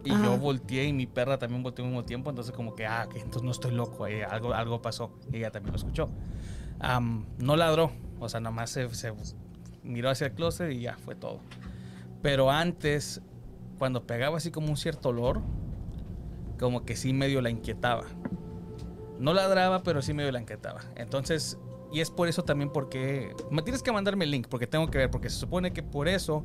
Speaker 2: Y
Speaker 3: Ajá.
Speaker 2: yo volteé y mi perra también volteó al mismo tiempo. Entonces, como que, ah, que entonces no estoy loco. eh, algo, algo pasó. Y ella también lo escuchó. Am, no ladró. O sea, nomás se, se miró hacia el closet y ya fue todo. Pero antes, cuando pegaba así como un cierto olor, como que sí medio la inquietaba. No ladraba, pero sí medio la inquietaba. Entonces, y es por eso también porque... Me tienes que mandarme el link porque tengo que ver, porque se supone que por eso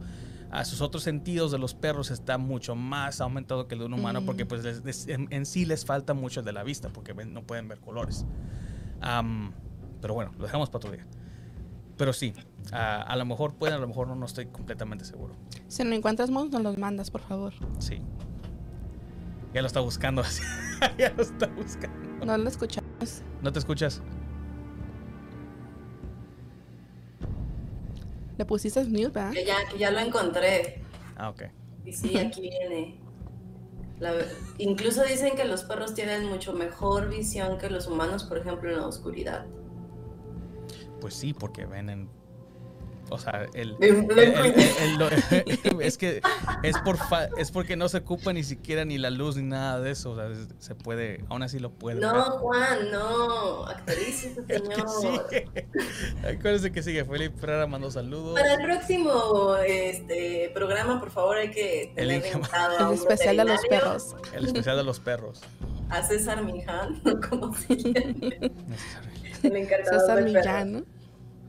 Speaker 2: a sus otros sentidos de los perros está mucho más aumentado que el de un humano,
Speaker 3: Mm.
Speaker 2: porque pues les- les- en, en sí les falta mucho el de la vista, porque no pueden ver colores. Pero bueno, lo dejamos para otro día. Pero sí, a, a lo mejor pueden, a lo mejor no, no estoy completamente seguro.
Speaker 3: Si lo encuentras, Mons, nos los mandas, por favor.
Speaker 2: Sí. Ya lo está buscando. ya lo está buscando.
Speaker 3: No lo escuchamos.
Speaker 2: ¿No te escuchas?
Speaker 3: Le pusiste mute, ¿verdad?
Speaker 4: Que ya, que ya lo encontré.
Speaker 2: Ah, ok.
Speaker 4: Y sí, aquí viene. La incluso dicen que los perros tienen mucho mejor visión que los humanos, por ejemplo, en la oscuridad.
Speaker 2: Pues sí, porque ven en. O sea, el. Es que es, por fa- es porque no se ocupa ni siquiera ni la luz ni nada de eso. O sea, se puede. Aún así lo puede.
Speaker 4: No, Juan, no. Actualícese, señor.
Speaker 2: sigue. Acuérdense que sigue. Felipe Ferrara mandó saludos.
Speaker 4: Para el próximo este, programa, por favor, hay que
Speaker 2: El
Speaker 4: tener
Speaker 3: El especial de los perros.
Speaker 2: El especial de los perros.
Speaker 4: A César Miján, como se llama,
Speaker 3: César. Millán, ¿no?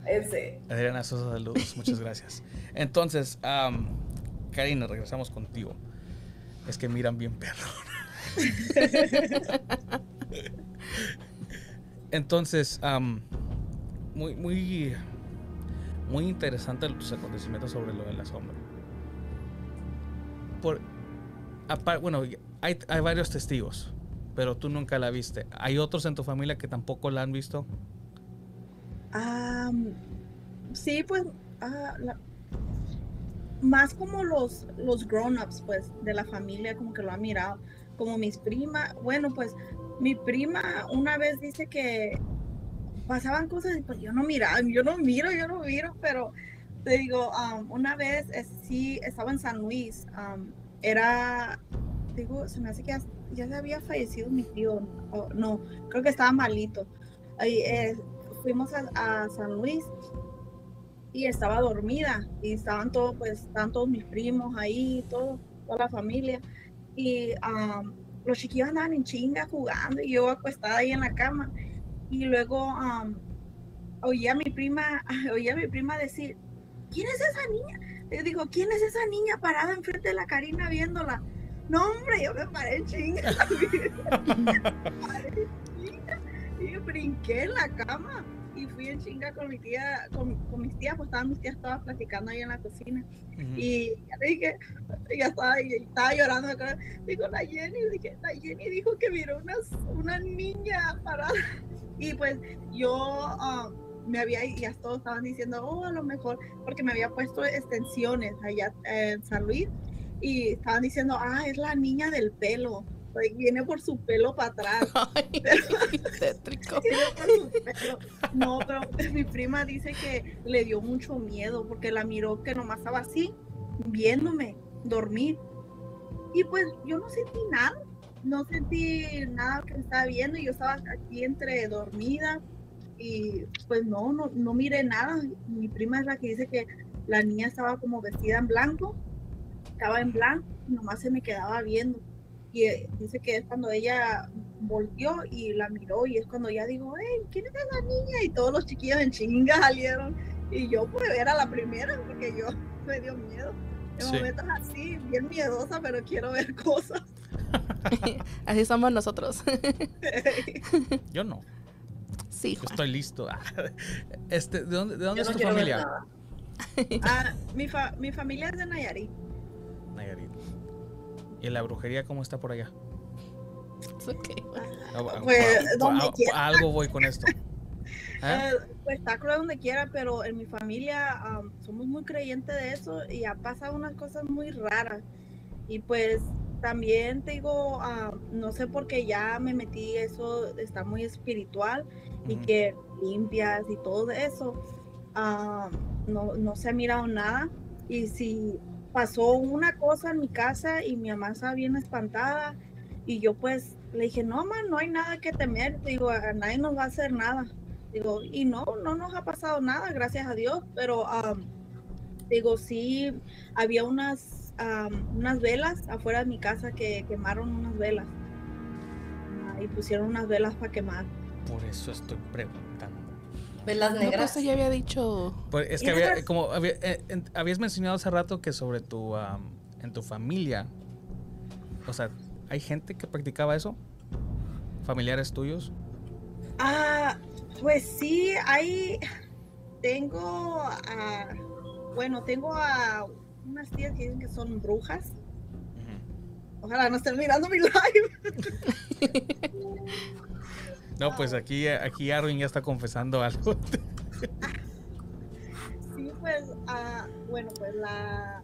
Speaker 4: Ese.
Speaker 2: Adriana Sosa, saludos. Muchas gracias. Entonces, am, Karina, regresamos contigo. Es que miran bien perro. Entonces, am, muy, muy, muy interesante tus acontecimientos sobre lo de la sombra. Por, apar- bueno, hay, hay varios testigos, pero tú nunca la viste. ¿Hay otros en tu familia que tampoco la han visto?
Speaker 5: Ah, sí, pues, ah, más como los, los grown-ups, pues, de la familia, como que lo han mirado, como mis primas, bueno, pues, mi prima una vez dice que pasaban cosas y pues yo no miraba, yo no miro, yo no miro, pero te digo, um, una vez eh, sí estaba en San Luis, um, era, digo, se me hace que ya, se había fallecido mi tío, no, creo que estaba malito. Eh, fuimos a, a San Luis y estaba dormida y estaban todos, pues, estaban todos mis primos ahí, todo, toda la familia y um, los chiquillos andaban en chinga jugando y yo acostada ahí en la cama y luego um, oí a mi prima, oí a mi prima decir, ¿quién es esa niña? Yo digo, ¿quién es esa niña parada enfrente de la Karina viéndola? No, hombre, yo me paré en chinga. Y brinqué en la cama. y fui en chinga con mi tía, con, con mis tías, pues estaban mis tías todas platicando ahí en la cocina. Y ya le dije, ya estaba, y estaba llorando. acá. Digo, la Jenny, dije, la Jenny dijo que miró una, una niña parada. Y pues yo ah, me había, ya todos estaban diciendo, oh, a lo mejor, porque me había puesto extensiones allá en San Luis. Y estaban diciendo, ah, es la niña del pelo. Viene por su pelo para atrás.
Speaker 3: Ay, tétrico.
Speaker 5: Pelo. No, pero mi prima dice que le dio mucho miedo porque la miró que nomás estaba así, viéndome dormir. Y pues yo no sentí nada, no sentí nada que me estaba viendo y yo estaba aquí entre dormida y pues no, no, no miré nada. Mi prima es la que dice que la niña estaba como vestida en blanco, estaba en blanco nomás se me quedaba viendo. Y dice que es cuando ella volteó y la miró y es cuando ya digo, hey, ¿quién es esa niña? Y todos los chiquillos en chinga salieron y yo pues era la primera porque yo me dio miedo. En
Speaker 2: Sí.
Speaker 5: momentos así, bien miedosa, pero quiero ver cosas.
Speaker 3: Así somos nosotros.
Speaker 2: Yo no.
Speaker 3: Sí,
Speaker 2: Yo estoy listo. Este, ¿De dónde, de dónde es
Speaker 4: no
Speaker 2: tu familia?
Speaker 5: Ah, mi, fa- mi familia es de Nayarit.
Speaker 2: Nayarit. ¿Y la brujería cómo está por allá?
Speaker 3: It's okay.
Speaker 2: Ah, ah,
Speaker 5: Pues,
Speaker 2: ah,
Speaker 5: quiera.
Speaker 2: a algo voy con esto. ¿Eh?
Speaker 5: Eh, pues está cruel donde quiera, pero en mi familia am, somos muy creyentes de eso y ha pasado unas cosas muy raras. Y pues también te digo, am, no sé por qué ya me metí, eso está muy espiritual y que limpias y todo eso. am, no, no se ha mirado nada. Y si pasó una cosa en mi casa y mi mamá estaba bien espantada y yo pues le dije, no, man, no hay nada que temer. Digo, a nadie nos va a hacer nada. Digo, y no, no nos ha pasado nada, gracias a Dios, pero digo, sí, había unas, unas velas afuera de mi casa que quemaron unas velas. Ah, y pusieron unas velas para quemar.
Speaker 2: Por eso estoy preguntando.
Speaker 4: Velas
Speaker 3: No, pues
Speaker 4: negras.
Speaker 3: ya había dicho.
Speaker 2: Pues es que había, como había- eh, en- habías mencionado hace rato que sobre tu, en tu familia, o sea, ¿hay gente que practicaba eso? ¿Familiares tuyos?
Speaker 5: Ah, pues sí, hay, tengo, a, bueno, tengo a unas tías que dicen que son brujas. Ojalá no estén mirando mi live.
Speaker 2: No, pues aquí, aquí Arwin ya está confesando algo.
Speaker 5: Sí, pues, ah, bueno, pues la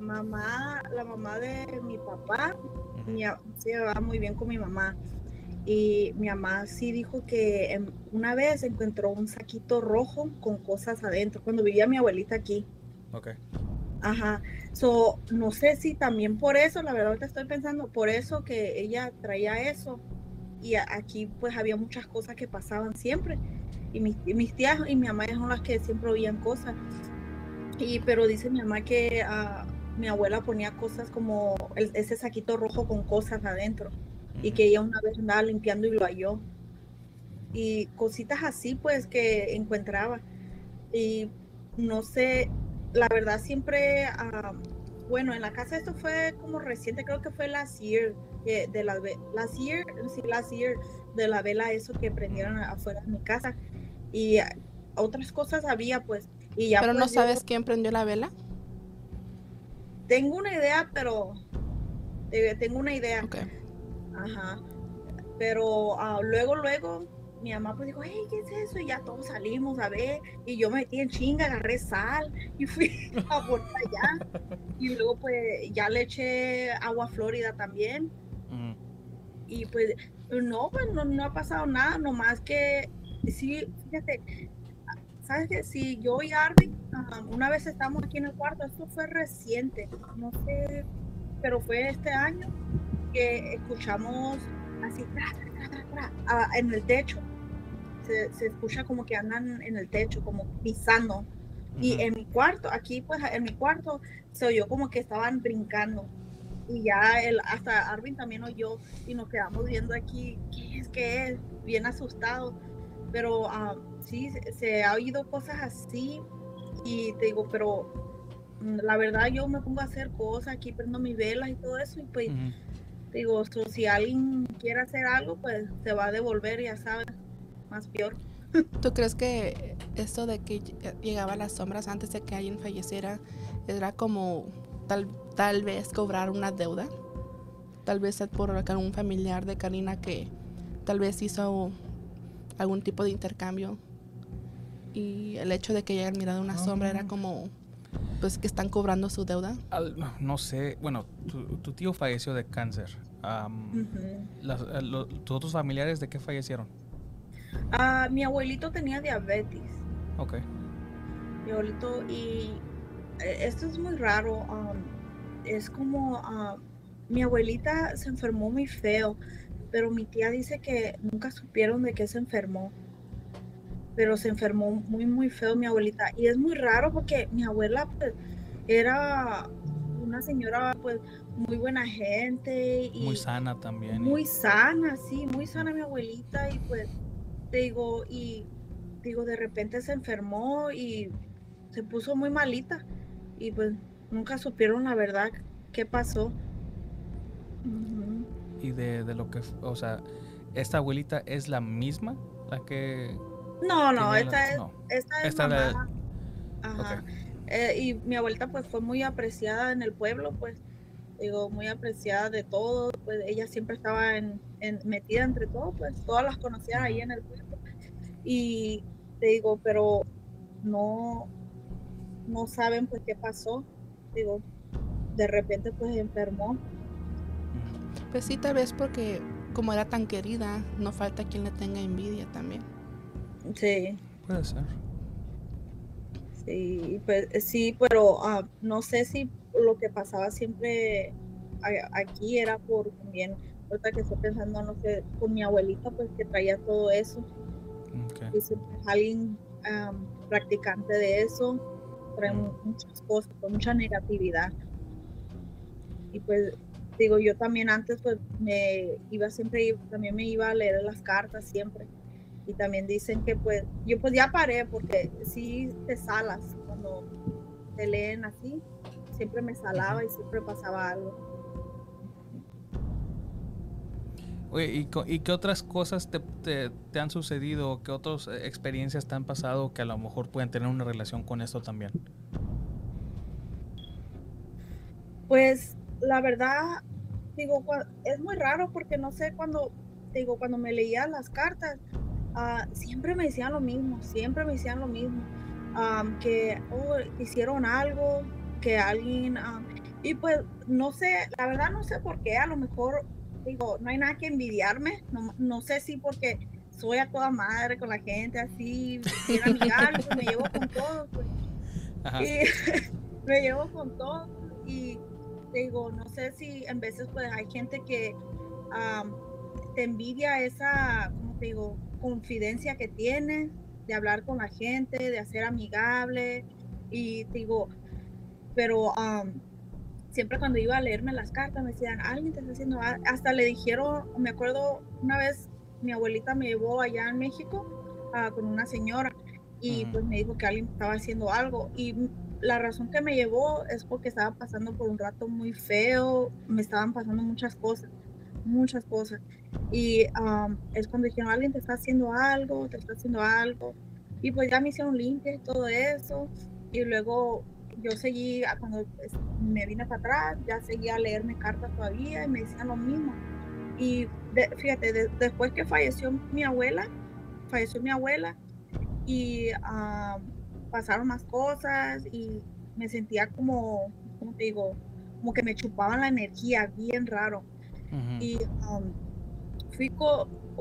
Speaker 5: mamá, la mamá de mi papá, mi se llevaba muy bien con mi mamá. Y mi mamá sí dijo que una vez encontró un saquito rojo con cosas adentro, cuando vivía mi abuelita aquí.
Speaker 2: Ok.
Speaker 5: Ajá. So, no sé si también por eso, la verdad ahorita estoy pensando, por eso que ella traía eso. Y aquí pues había muchas cosas que pasaban siempre. Y mis, y mis tías y mi mamá son las que siempre oían cosas. Y pero dice mi mamá que ah, mi abuela ponía cosas como el- ese saquito rojo con cosas adentro. Y que ella una vez andaba limpiando y lo halló. Y cositas así pues que encontraba. Y no sé, la verdad siempre, ah, bueno, en la casa esto fue como reciente, creo que fue last year, que de la last year, sí, last year, de la vela eso que prendieron afuera de mi casa. Y otras cosas había pues. Y ya
Speaker 3: Pero no
Speaker 5: pues, yo
Speaker 3: sabes quién prendió la vela.
Speaker 5: Tengo una idea, pero eh, tengo una idea.
Speaker 3: Ok.
Speaker 5: Ajá. Pero ah, luego, luego, mi mamá pues dijo, hey, ¿qué es eso? Y ya todos salimos a ver. Y yo me metí en chinga, agarré sal y fui a por allá. Y luego pues ya le eché agua florida también. Y pues no, pues no, no ha pasado nada, nomás que sí, fíjate, ¿sabes qué? Si yo y Arvin, ah, una vez estamos aquí en el cuarto, esto fue reciente, no sé, pero fue este año que escuchamos así, tra, tra, tra, tra, tra, ah, en el techo. Se, se escucha como que andan en el techo, como pisando. Y en mi cuarto, aquí pues en mi cuarto, se oyó como que estaban brincando. Y ya el, hasta Arvin también oyó y nos quedamos viendo aquí, ¿qué es? ¿Qué es? Bien asustados. Pero ah, sí, se, se ha oído cosas así y te digo, pero mm, la verdad yo me pongo a hacer cosas, aquí prendo mis velas y todo eso y pues te digo, so, si alguien quiere hacer algo, pues se va a devolver, ya sabes, más peor.
Speaker 3: ¿Tú crees que esto de que llegaba a las sombras antes de que alguien falleciera era como tal, tal vez cobrar una deuda? Tal vez por algún familiar de Karina que tal vez hizo algún tipo de intercambio y el hecho de que hayan mirado una sombra era como pues que están cobrando su deuda.
Speaker 2: no, sé, bueno, tu, tío falleció de cáncer. Eh, ¿Tus otros familiares de qué fallecieron?
Speaker 5: Ah, mi abuelito tenía diabetes.
Speaker 2: Ok.
Speaker 5: Mi abuelito, y eh, esto es muy raro. Es como ah, mi abuelita se enfermó muy feo, pero mi tía dice que nunca supieron de qué se enfermó. Pero se enfermó muy, muy feo mi abuelita. Y es muy raro porque mi abuela pues, era una señora pues muy buena gente. Y
Speaker 2: muy sana también.
Speaker 5: Muy sana, sí, muy sana mi abuelita. Y pues digo, y digo, de repente se enfermó y se puso muy malita y pues nunca supieron la verdad qué pasó.
Speaker 2: Y de, lo que, o sea, ¿esta abuelita es la misma? La que...
Speaker 5: No, no, esta, Es, esta es, Ajá. Eh, y mi abuelita pues fue muy apreciada en el pueblo, pues digo, muy apreciada de todo, pues ella siempre estaba en, metida entre todos, pues todas las conocían ahí en el pueblo. Y te digo, pero no, no saben pues qué pasó. Digo, de repente pues enfermó.
Speaker 3: Pues sí, tal vez porque como era tan querida, no falta quien le tenga envidia también.
Speaker 5: Sí.
Speaker 2: Puede ser.
Speaker 5: Sí, pues sí, pero ah, no sé si lo que pasaba siempre aquí era por también, ahorita que estoy pensando, no sé, con mi abuelita, pues que traía todo eso. Y siempre es alguien practicante de eso, trae muchas cosas, mucha negatividad. Y pues digo, yo también antes pues me iba siempre, también me iba a leer las cartas siempre. Y también dicen que pues, yo pues ya paré porque sí te salas cuando te leen así siempre me salaba y siempre pasaba algo.
Speaker 2: Oye, ¿y, qué otras cosas te, te, han sucedido? ¿Qué otras eh, experiencias te han pasado que a lo mejor pueden tener una relación con esto también?
Speaker 5: Pues la verdad, digo, es muy raro porque no sé cuando, digo, cuando me leía las cartas, ah, siempre me decían lo mismo, siempre me decían lo mismo, que oh, hicieron algo, que alguien, ah, y pues no sé, la verdad no sé por qué, a lo mejor digo, no hay nada que envidiarme, no, no sé si porque soy a toda madre con la gente, así, bien amigable, pues, me llevo con todos, pues. me llevo con todos y digo, no sé si en veces pues hay gente que te envidia esa, como te digo, confidencia que tienes de hablar con la gente, de hacer amigable y digo, pero siempre cuando iba a leerme las cartas me decían, alguien te está haciendo, hasta le dijeron, me acuerdo una vez mi abuelita me llevó allá en México ah, con una señora y pues me dijo que alguien estaba haciendo algo y la razón que me llevó es porque estaba pasando por un rato muy feo, me estaban pasando muchas cosas, muchas cosas. Y es cuando dijeron, alguien te está haciendo algo, te está haciendo algo. Y pues ya me hicieron limpia y todo eso. Y luego yo seguí, cuando pues, me vine para atrás, ya seguía a leerme cartas todavía y me decían lo mismo. Y fíjate, después que falleció mi abuela, falleció mi abuela y ah, pasaron más cosas y me sentía como, como te digo, como que me chupaban la energía, bien raro. Y um, fui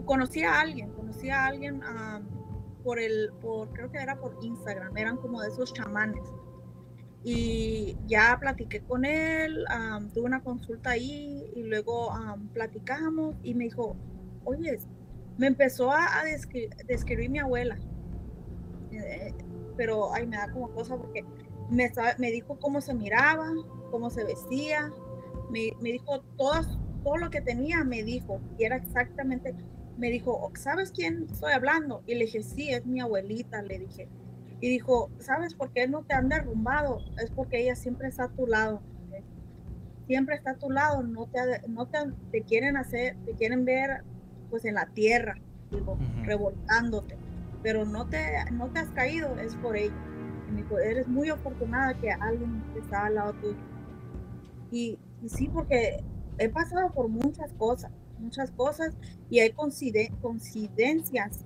Speaker 5: conocí a alguien, conocí a alguien um, por el, por, creo que era por Instagram, eran como de esos chamanes y ya platiqué con él, tuve una consulta ahí y luego platicamos y me dijo, oye, me empezó a, describir mi abuela, eh, pero ay, me da como cosa porque me, me dijo cómo se miraba, cómo se vestía, me, me dijo todas, todo lo que tenía, me dijo, y era exactamente, me dijo, ¿sabes quién estoy hablando? Y le dije, sí, es mi abuelita, le dije y dijo, ¿sabes por qué no te han derrumbado? Es porque ella siempre está a tu lado. Siempre está a tu lado, no te, no te, quieren hacer, te quieren ver pues en la tierra, digo, revoltándote. pero no te, no te has caído, es por ella. Y me dijo, eres muy afortunada que alguien está al lado tuyo. Y, y sí, porque he pasado por muchas cosas, muchas cosas, y hay coincidencias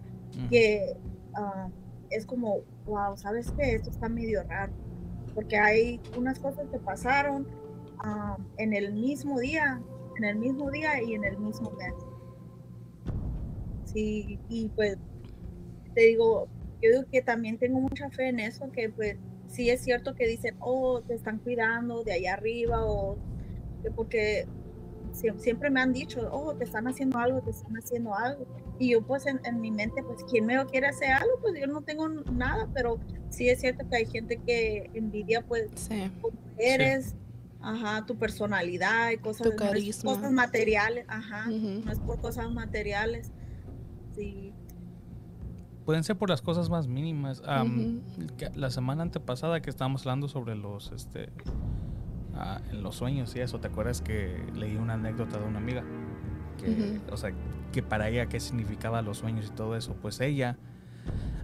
Speaker 5: que ah, es como, wow, ¿sabes qué? Esto está medio raro. Porque hay unas cosas que pasaron ah, en el mismo día, en el mismo día y en el mismo mes. Sí, y pues te digo, yo que también tengo mucha fe en eso, que pues sí es cierto que dicen, oh, te están cuidando de allá arriba, o que porque sie- siempre me han dicho, oh, te están haciendo algo, te están haciendo algo. Y yo pues en, en mi mente, pues, ¿quién me quiere hacer algo? Pues yo no tengo nada, pero sí es cierto que hay gente que envidia pues
Speaker 3: Sí.
Speaker 5: cómo eres, ajá, tu personalidad y cosas,
Speaker 3: Tu
Speaker 5: no es
Speaker 3: carisma.
Speaker 5: cosas materiales, ajá, no es por cosas materiales. Sí,
Speaker 2: Pueden ser por las cosas más mínimas. Que La semana antepasada que estábamos hablando sobre los, este, en los sueños y eso, ¿te acuerdas que leí una anécdota de una amiga? Que,
Speaker 3: Ujú.
Speaker 2: O sea, que para ella qué significaba los sueños y todo eso. Pues ella,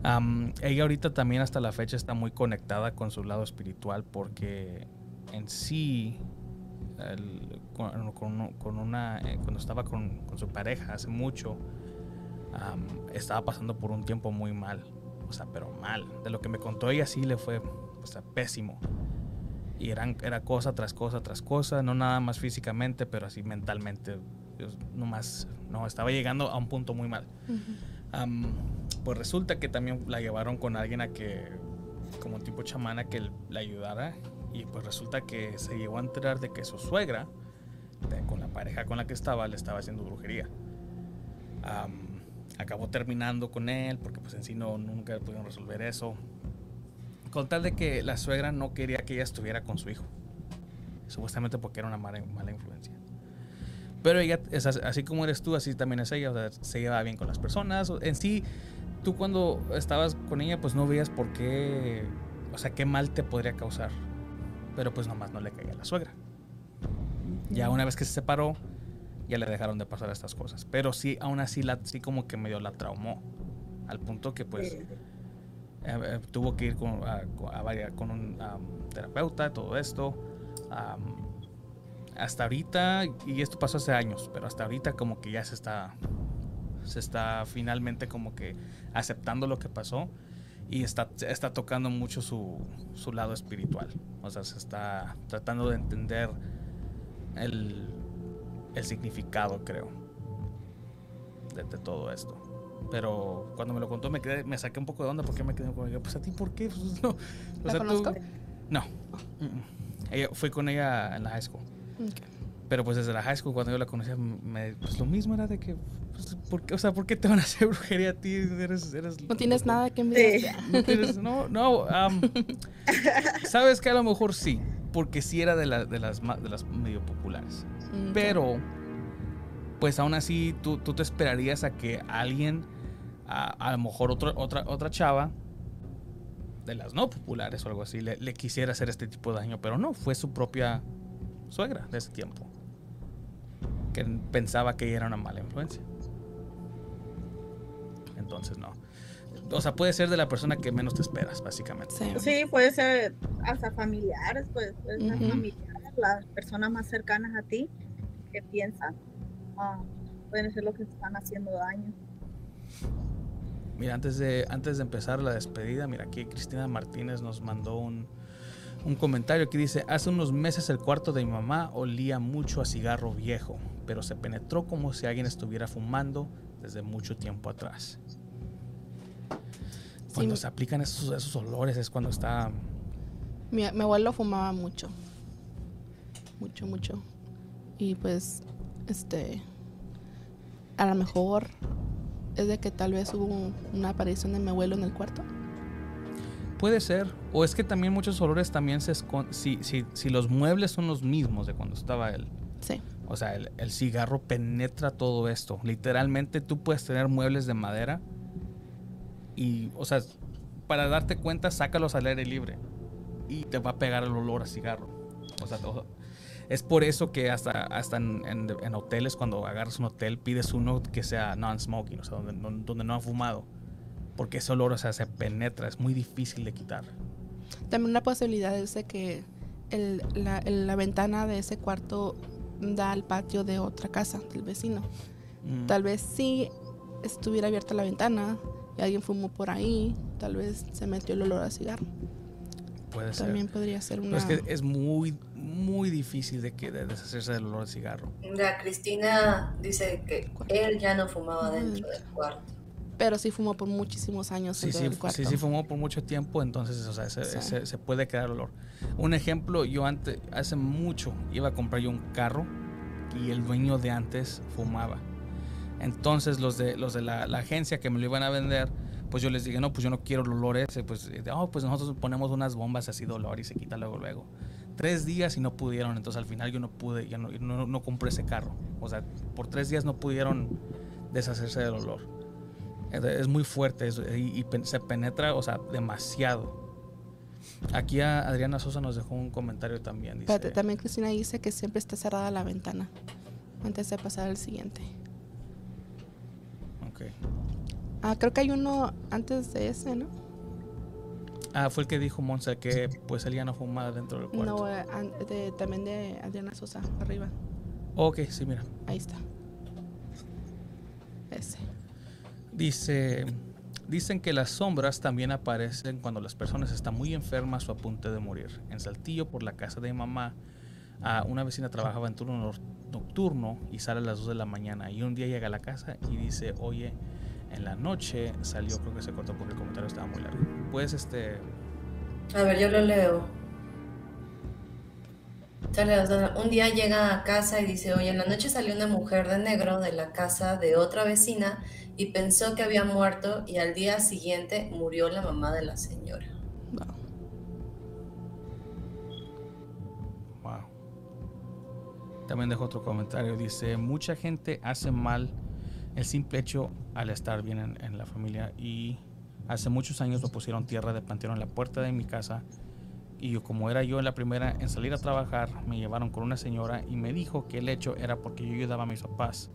Speaker 2: am, ella ahorita también hasta la fecha está muy conectada con su lado espiritual porque en sí, el- con, con- con una, eh, cuando estaba con, con su pareja hace mucho, am, estaba pasando por un tiempo muy mal. O sea, pero mal. De lo que me contó ella sí le fue o sea, pésimo. Y eran, era cosa tras cosa tras cosa, no nada más físicamente, pero así mentalmente. Yo nomás, no, estaba llegando a un punto muy mal. Am, pues resulta que también la llevaron con alguien a que, como tipo chamana, que la ayudara. Y pues resulta que se llegó a enterar de que su suegra, de- con la pareja con la que estaba, le estaba haciendo brujería. Am, acabó terminando con él porque pues en sí no, nunca pudieron resolver eso. Con tal de que la suegra no quería que ella estuviera con su hijo. Supuestamente porque era una mala, mala influencia. Pero ella, es así como eres tú, así también es ella. O sea, se lleva bien con las personas. En sí, tú cuando estabas con ella, pues no veías por qué, o sea, qué mal te podría causar. Pero pues nomás no le caía a la suegra. Ya una vez que se separó, ya le dejaron de pasar estas cosas. Pero sí, aún así, la, sí como que medio la traumó. Al punto que pues eh, eh, tuvo que ir con, a, a con un terapeuta, todo esto. Hasta ahorita, y esto pasó hace años, pero hasta ahorita como que ya se está, se está finalmente como que aceptando lo que pasó y está, está tocando mucho su, su lado espiritual. O sea, se está tratando de entender el, el significado, creo, de, de todo esto. Pero cuando me lo contó me quedé, me saqué un poco de onda porque me quedé como, pues a ti, ¿por qué? Pues, no. O
Speaker 3: ¿La
Speaker 2: sea, tú-
Speaker 3: conozco?
Speaker 2: no. Mm, mm. Ella, fui con ella en la high school. Pero pues desde la high school, cuando yo la conocía, me, pues lo mismo era de que, pues, ¿por qué, o sea, ¿por qué te van a hacer brujería a ti? Eres, eres,
Speaker 3: No tienes nada que envidiar.
Speaker 2: no, tienes- no, sabes que a lo mejor sí, porque sí era de, la- de, las, de las medio populares.
Speaker 3: Mm,
Speaker 2: Pero, pues aún así, tú, tú te esperarías a que alguien, a, a lo mejor otro- otra, otra chava, de las no populares o algo así, le, le quisiera hacer este tipo de daño, pero no, fue su propia suegra de ese tiempo, que pensaba que ella era una mala influencia. Entonces, no. O sea, puede ser de la persona que menos te esperas, básicamente.
Speaker 3: Sí.
Speaker 5: Sí, puede ser hasta familiares, pues, puede ser familiares, las personas más cercanas a ti que piensan, ah, pueden ser los que están haciendo daño.
Speaker 2: Mira, antes de, antes de empezar la despedida, mira, aquí Cristina Martínez nos mandó un, un comentario que dice, hace unos meses el cuarto de mi mamá olía mucho a cigarro viejo, pero se penetró como si alguien estuviera fumando desde mucho tiempo atrás. Cuando
Speaker 3: Sí.
Speaker 2: se aplican esos, esos olores es cuando está...
Speaker 3: Mi, mi abuelo fumaba mucho. Mucho, mucho. Y pues, este. A lo mejor es de que tal vez hubo una aparición de mi abuelo en el cuarto.
Speaker 2: Puede ser, o es que también muchos olores también se esconden, si, si, si los muebles son los mismos de cuando estaba él.
Speaker 3: Sí.
Speaker 2: O sea, el, el cigarro penetra todo esto. Literalmente tú puedes tener muebles de madera y, o sea, para darte cuenta, sácalos al aire libre y te va a pegar el olor a cigarro. O sea, todo- es por eso que hasta, hasta en, en- en hoteles, cuando agarras un hotel, pides uno que sea non-smoking, o sea, donde, no- donde no han fumado. Porque ese olor, o sea, se penetra, es muy difícil de quitar.
Speaker 3: También una posibilidad es de que el- la, el- la ventana de ese cuarto da al patio de otra casa, del vecino.
Speaker 2: Mm.
Speaker 3: Tal vez si estuviera abierta la ventana y alguien fumó por ahí, tal vez se metió el olor a cigarro.
Speaker 2: Puede ser.
Speaker 3: También podría ser
Speaker 2: Pero
Speaker 3: una...
Speaker 2: es que es muy, muy difícil de, que, de deshacerse del olor de cigarro.
Speaker 4: Mira, Cristina dice que él ya no fumaba dentro del cuarto.
Speaker 3: Pero sí fumó por muchísimos años
Speaker 2: Sí, sí,
Speaker 3: cuarto.
Speaker 2: sí, sí fumó por mucho tiempo, entonces, o sea, se,
Speaker 3: Sí.
Speaker 2: se- se puede quedar olor. Un ejemplo, yo antes, hace mucho, iba a comprar yo un carro y el dueño de antes fumaba. Entonces los de, los de la, la agencia que me lo iban a vender, pues yo les dije, no, pues yo no quiero el olor ese, pues, oh, pues nosotros ponemos unas bombas así de olor y se quita luego, luego. Tres días y no pudieron, entonces al final yo no pude, ya no, no, no compré ese carro. O sea, por tres días no pudieron deshacerse del olor. Es, muy fuerte es- y, se penetra, o sea, demasiado. Aquí a Adriana Sosa nos dejó un comentario también. Dice,
Speaker 3: también Cristina dice que siempre está cerrada la ventana antes de pasar al siguiente.
Speaker 2: ok.
Speaker 3: Ah, creo que hay uno antes de ese, ¿no?
Speaker 2: Ah, fue el que dijo Monza que pues él ya no fumaba dentro del cuarto.
Speaker 3: No, de- también de Adriana Sosa, arriba.
Speaker 2: Ok, sí, mira.
Speaker 3: Ahí está. Ese.
Speaker 2: Dice, dicen que las sombras también aparecen cuando las personas están muy enfermas o a punto de morir. En Saltillo, por la casa de mi mamá, una vecina trabajaba en turno nocturno y sale a las 2 de la mañana. Y un día llega a la casa y dice, oye, en la noche salió, creo que se cortó porque el comentario estaba muy largo. Pues este,
Speaker 4: A ver, yo lo leo. Un día llega a casa y dice, oye, en la noche salió una mujer de negro de la casa de otra vecina y pensó que había muerto y al día siguiente murió la mamá de la señora.
Speaker 3: Wow.
Speaker 2: También dejó otro comentario. Dice, mucha gente hace mal el simple hecho al estar bien en, en la familia y hace muchos años me pusieron tierra de panteón en la puerta de mi casa y yo, como era yo la primera en salir a trabajar, me llevaron con una señora y me dijo que el hecho era porque yo ayudaba a mis papás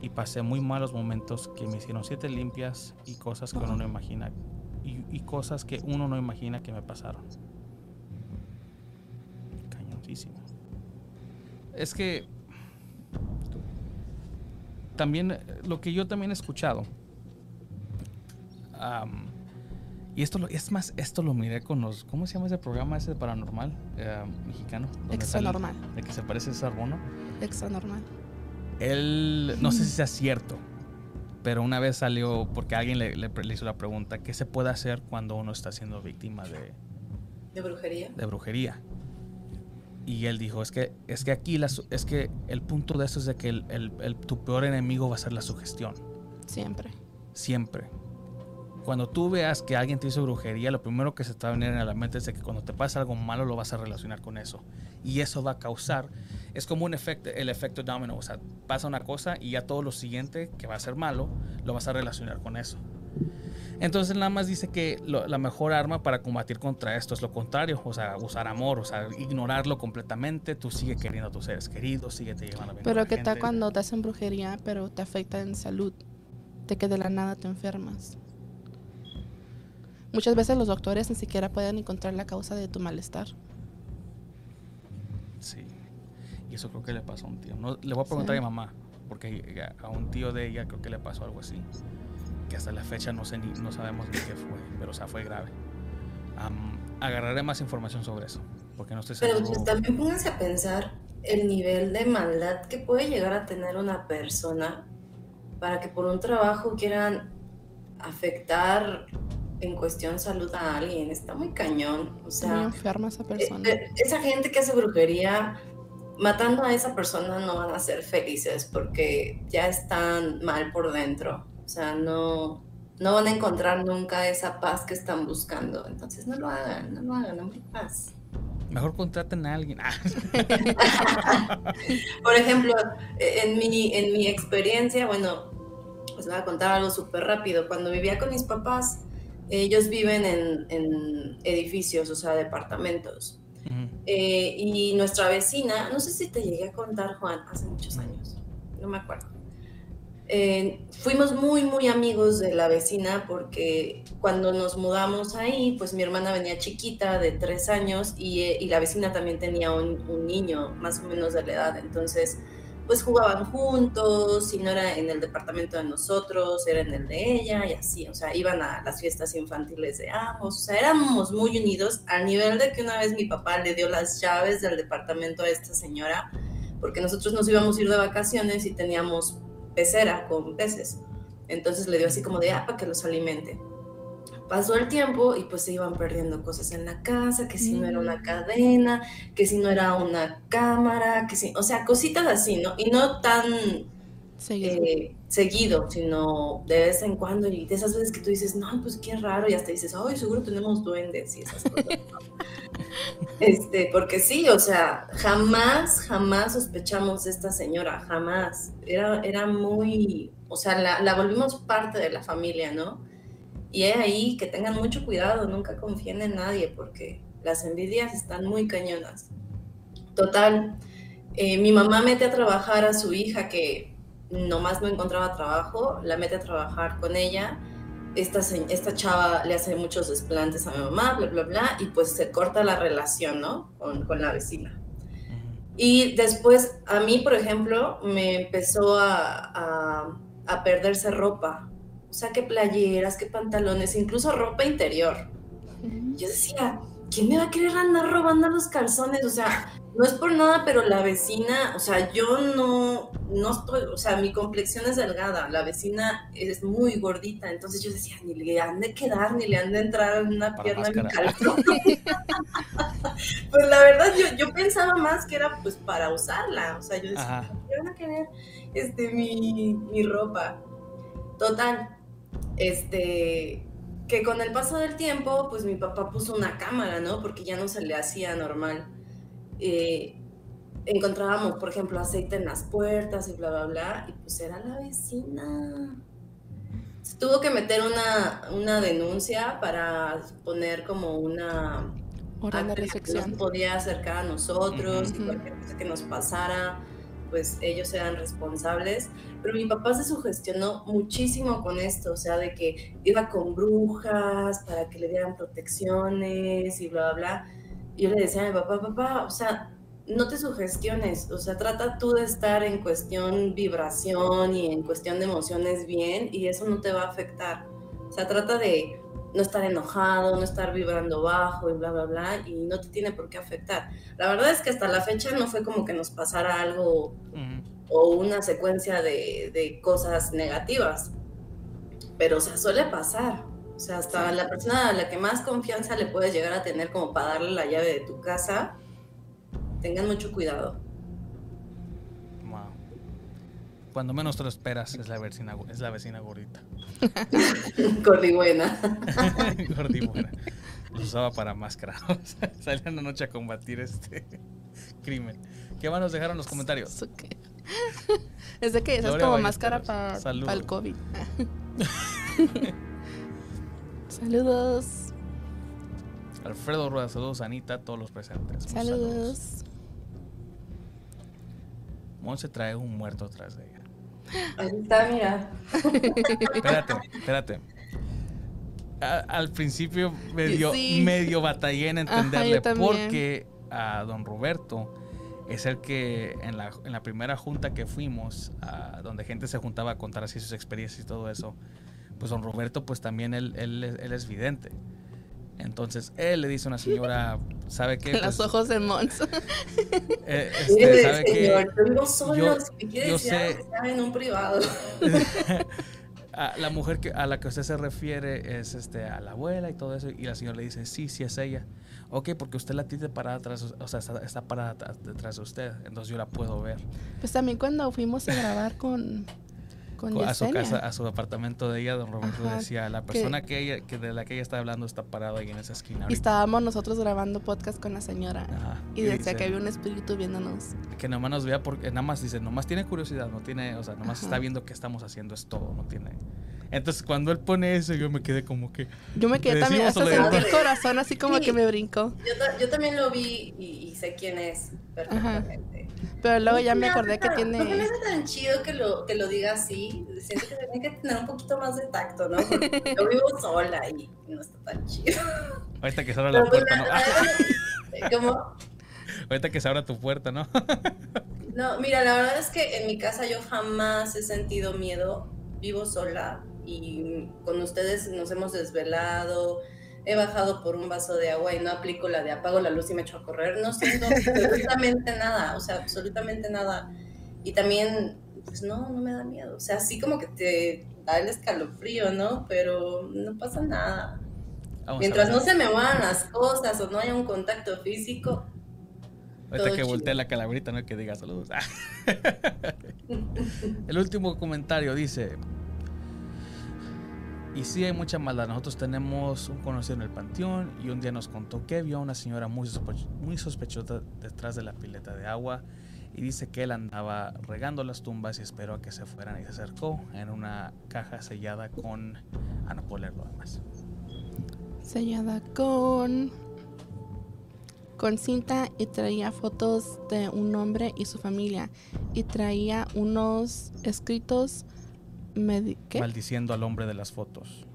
Speaker 2: y pasé muy malos momentos que me hicieron siete limpias y cosas que uno no imagina y, y cosas que uno no imagina que me pasaron. Cañoncísimo. Es que también eh, lo que yo también he escuchado y esto lo, es más esto lo miré con los ¿cómo se llama ese programa ese de paranormal eh, mexicano donde
Speaker 3: Extra
Speaker 2: sale-
Speaker 3: normal.
Speaker 2: de que se parece a César Bono
Speaker 3: Extra normal.
Speaker 2: él, no sé si sea cierto, pero una vez salió porque alguien le, le- le hizo la pregunta, ¿qué se puede hacer cuando uno está siendo víctima de,
Speaker 4: ¿De brujería?
Speaker 2: de brujería? Y él dijo, es que, es que aquí es que el punto de eso es de que el- el- el- tu peor enemigo va a ser la sugestión,
Speaker 3: Siempre.
Speaker 2: siempre. Cuando tú veas que alguien te hizo brujería, lo primero que se te va a venir a la mente es de que cuando te pasa algo malo lo vas a relacionar con eso. Y eso va a causar, es como un efecto, el efecto domino, o sea, pasa una cosa y ya todo lo siguiente que va a ser malo lo vas a relacionar con eso. Entonces nada más dice que lo- la mejor arma para combatir contra esto es lo contrario, o sea, usar amor, o sea, ignorarlo completamente, tú sigue queriendo a tus seres queridos, sigue te llevando bien
Speaker 3: Pero
Speaker 2: la
Speaker 3: ¿qué tal
Speaker 2: gente.
Speaker 3: cuando te hacen brujería, pero te afecta en salud? De que de la nada te enfermas. Muchas veces los doctores ni siquiera pueden encontrar la causa de tu malestar.
Speaker 2: Sí. Y eso creo que le pasó a un tío. No, le voy a preguntar
Speaker 3: Sí.
Speaker 2: a mi mamá, porque a un tío de ella creo que le pasó algo así. Que hasta la fecha no sé ni, no sabemos ni qué fue, pero o sea, fue grave. Am, agarraré más información sobre eso, porque no estoy
Speaker 4: Pero
Speaker 2: seguro.
Speaker 4: pues también pónganse a pensar el nivel de maldad que puede llegar a tener una persona para que por un trabajo quieran afectar en cuestión salud a alguien. Está muy cañón. O
Speaker 3: Muy
Speaker 4: sea,
Speaker 3: enferma esa
Speaker 4: eh,
Speaker 3: persona.
Speaker 4: eh, esa gente que hace brujería, matando a esa persona no van a ser felices porque ya están mal por dentro. O sea, no, no van a encontrar nunca esa paz que están buscando. Entonces no lo hagan, no lo hagan, hombre, paz.
Speaker 2: Mejor contraten a alguien. Ah,
Speaker 4: Por ejemplo, en mi, en mi experiencia, bueno, les voy a contar algo súper rápido. Cuando vivía con mis papás, ellos viven en, en edificios, o sea, departamentos.
Speaker 2: Ujú.
Speaker 4: Eh, y nuestra vecina, no sé si te llegué a contar, Juan, hace muchos años, no me acuerdo. Eh, fuimos muy, muy amigos de la vecina porque cuando nos mudamos ahí, pues mi hermana venía chiquita de tres años y, eh, y la vecina también tenía un, un, niño más o menos de la edad. Entonces, pues jugaban juntos, si no era en el departamento de nosotros, era en el de ella y así, o sea, iban a las fiestas infantiles de ambos, o sea, éramos muy unidos al nivel de que una vez mi papá le dio las llaves del departamento a esta señora, porque nosotros nos íbamos a ir de vacaciones y teníamos pecera con peces. Entonces le dio así como de, ah, para que los alimente. Pasó el tiempo y pues se iban perdiendo cosas en la casa, que si no era una mm. cadena, que si no era una cámara, que si, o sea, cositas así, ¿no? Y no tan seguido, eh, seguido sino de vez en cuando y de esas veces que tú dices, no, pues qué raro, y hasta dices, ay, seguro tenemos duendes y esas cosas. este, porque sí, o sea, jamás, jamás sospechamos de esta señora, jamás. Era, era muy, o sea, la, la volvimos parte de la familia, ¿no? Y es ahí que tengan mucho cuidado, nunca confíen en nadie porque las envidias están muy cañonas. Total, eh, mi mamá mete a trabajar a su hija que nomás no encontraba trabajo, la mete a trabajar con ella. Esta, esta chava le hace muchos desplantes a mi mamá, bla, bla, bla, y pues se corta la relación, ¿no? Con, con la vecina. Y después, a mí, por ejemplo, me empezó a, a, a perderse ropa o sea, qué playeras, qué pantalones, incluso ropa interior. Yo decía, ¿quién me va a querer andar robando los calzones? O sea, no es por nada, pero la vecina, o sea, yo no, no estoy, o sea, mi complexión es delgada, la vecina es muy gordita, entonces yo decía, ni le han de quedar, ni le han de entrar una pierna en mi calzón. pues la verdad, yo, yo, pensaba más que era pues para usarla, o sea, yo decía, ¿qué van a querer este, mi, mi ropa? Total, este, que con el paso del tiempo, pues mi papá puso una cámara, ¿no? Porque ya no se le hacía normal. Eh, encontrábamos, por ejemplo, aceite en las puertas y bla, bla, bla, y pues era la vecina. Se tuvo que meter una, una denuncia para poner como una...
Speaker 3: Hora de.
Speaker 4: No podía acercar a nosotros, y cualquier cosa que nos pasara pues ellos eran responsables, pero mi papá se sugestionó muchísimo con esto, o sea, de que iba con brujas para que le dieran protecciones y bla, bla, bla. Y yo le decía a mi papá, papá, o sea, no te sugestiones, o sea, trata tú de estar en cuestión vibración y en cuestión de emociones bien y eso no te va a afectar. O sea, trata de no estar enojado, no estar vibrando bajo y bla, bla, bla, y no te tiene por qué afectar. La verdad es que hasta la fecha no fue como que nos pasara algo o una secuencia de, de, cosas negativas, pero o sea, suele pasar. O sea, hasta la persona a la que más confianza le puedes llegar a tener como para darle la llave de tu casa, tengan mucho cuidado.
Speaker 2: Cuando menos te lo esperas es la vecina, es la vecina gordita.
Speaker 4: Gordibuena.
Speaker 2: Gordibuena. Los usaba para máscaras. Salían la noche a combatir este crimen. ¿Qué más nos dejaron en los comentarios?
Speaker 3: Es de que esa es como máscara para el COVID. saludos.
Speaker 2: Alfredo Rueda, saludos Anita, todos los presentes.
Speaker 3: Saludos. saludos.
Speaker 2: Monse trae un muerto atrás de ella.
Speaker 4: Ahí está, mira.
Speaker 2: Espérate, espérate. al principio medio, medio batallé en entenderle porque a don Roberto es el que en la, en la primera junta que fuimos, donde gente se juntaba a contar así sus experiencias y todo eso, pues don Roberto pues también él, él, él es vidente. Entonces él le dice a una señora, ¿sabe qué?
Speaker 3: Los pues, ojos de Mons.
Speaker 4: Eh, este, ¿sabe qué? Yo, yo sé. en un privado.
Speaker 2: a la mujer que, a la que usted se refiere es este, a la abuela y todo eso. Y la señora le dice, sí, sí es ella. Ok, porque usted la tiene parada atrás, o sea, está, está parada detrás de usted. Entonces yo la puedo ver.
Speaker 3: Pues también cuando fuimos a grabar con
Speaker 2: a su casa, a su apartamento de ella, don Roberto decía, la persona que, ella, que de la que ella está hablando está parada ahí en esa esquina.
Speaker 3: Y estábamos nosotros grabando podcast con la señora. Y, decía que había un espíritu viéndonos.
Speaker 2: Que nomás nos vea porque nada más dice, nomás tiene curiosidad, no tiene, o sea, nomás está viendo qué estamos haciendo, es todo, no tiene. Entonces cuando él pone eso, yo me quedé como que.
Speaker 3: Yo me quedé también, hasta sentí el corazón así como que me brincó.
Speaker 4: Yo, yo, también lo vi y, sé quién es perfectamente.
Speaker 3: Pero luego ya me acordé que
Speaker 4: No me
Speaker 3: tiene.
Speaker 4: hace tan chido que lo, que lo diga así. Siento que tiene que tener un poquito más de tacto, ¿no? Porque yo vivo sola y no está tan chido.
Speaker 2: Ahorita que se abra la
Speaker 4: Pero
Speaker 2: puerta, ¿no?
Speaker 4: la- la- como,
Speaker 2: Ahorita que se abra tu puerta, ¿no?
Speaker 4: no, mira, la verdad es que en mi casa yo jamás he sentido miedo. Vivo sola y con ustedes nos hemos desvelado. He bajado por un vaso de agua y no aplico la de apago la luz y me echo a correr. No siento absolutamente nada, o sea, absolutamente nada. Y también, pues no, no me da miedo. O sea, sí como que te da el escalofrío, ¿no? Pero no pasa nada.
Speaker 2: Vamos
Speaker 4: Mientras no se me muevan las cosas o no haya un contacto físico.
Speaker 2: Ahorita que
Speaker 4: chido.
Speaker 2: voltee la calabrita, ¿no? Que diga saludos. El último comentario dice: Y sí hay mucha maldad. Nosotros tenemos un conocido en el panteón y un día nos contó que vio a una señora muy, sospe- muy sospechosa detrás de la pileta de agua y dice que él andaba regando las tumbas y esperó a que se fueran y se acercó en una caja sellada con... Ah, no puedo además.
Speaker 3: sellada con con cinta y traía fotos de un hombre y su familia y traía unos escritos medi- ¿qué?
Speaker 2: Maldiciendo al hombre de las fotos.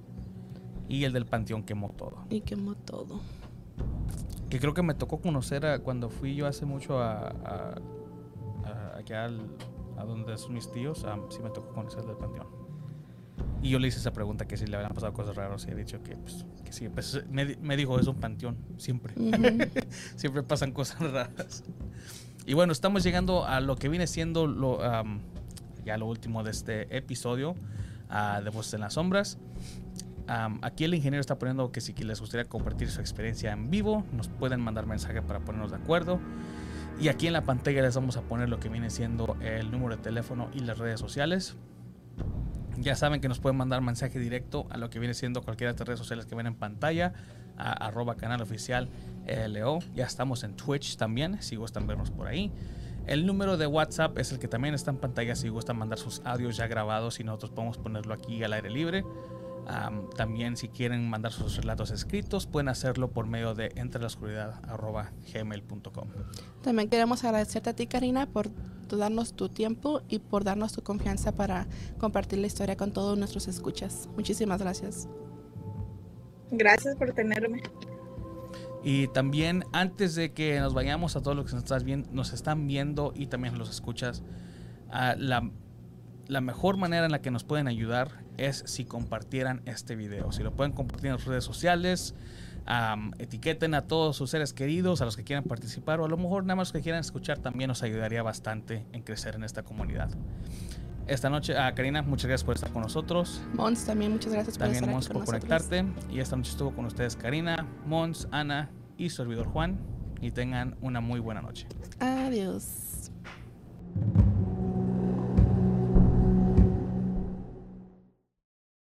Speaker 2: Y el del panteón quemó todo.
Speaker 3: y quemó todo.
Speaker 2: Que creo que me tocó conocer a, cuando fui yo hace mucho a, a- a- allá al- a donde son mis tíos. sí me tocó conocer del panteón. Y yo le hice esa pregunta que si le habían pasado cosas raras y he dicho que, pues, que sí. Pues, me, me dijo, es un panteón, siempre. Siempre pasan cosas raras. Y bueno, estamos llegando a lo que viene siendo lo, am, ya lo último de este episodio ah, de Voces en las Sombras. Aquí el ingeniero está poniendo que si les gustaría compartir su experiencia en vivo, nos pueden mandar mensaje para ponernos de acuerdo. Y aquí en la pantalla les vamos a poner lo que viene siendo el número de teléfono y las redes sociales. Ya saben que nos pueden mandar mensaje directo a lo que viene siendo cualquiera de las redes sociales que ven en pantalla, a arroba canal oficial LO. Ya estamos en Twitch también, si gustan vernos por ahí. El número de WhatsApp es el que también está en pantalla si gustan mandar sus audios ya grabados y nosotros podemos ponerlo aquí al aire libre. Am, también si quieren mandar sus relatos escritos pueden hacerlo por medio de entre la oscuridad arroba gmail.com.
Speaker 3: También queremos agradecerte a ti, Karina, por darnos tu tiempo y por darnos tu confianza para compartir la historia con todos nuestros escuchas. Muchísimas gracias.
Speaker 5: Gracias por tenerme.
Speaker 2: Y también antes de que nos vayamos a todos los que nos, estás viendo, nos están viendo y también los escuchas, ah, la, la mejor manera en la que nos pueden ayudar es si compartieran este video. Si lo pueden compartir en sus redes sociales, etiqueten a todos sus seres queridos, a los que quieran participar o a lo mejor nada más los que quieran escuchar también nos ayudaría bastante en crecer en esta comunidad esta noche. A Karina, muchas gracias por estar con nosotros.
Speaker 3: Mons, también muchas gracias por
Speaker 2: también,
Speaker 3: estar
Speaker 2: Mons,
Speaker 3: aquí con por
Speaker 2: conectarte. Y esta noche estuvo con ustedes Karina, Mons, Ana y servidor Juan. Y tengan una muy buena noche.
Speaker 3: Adiós.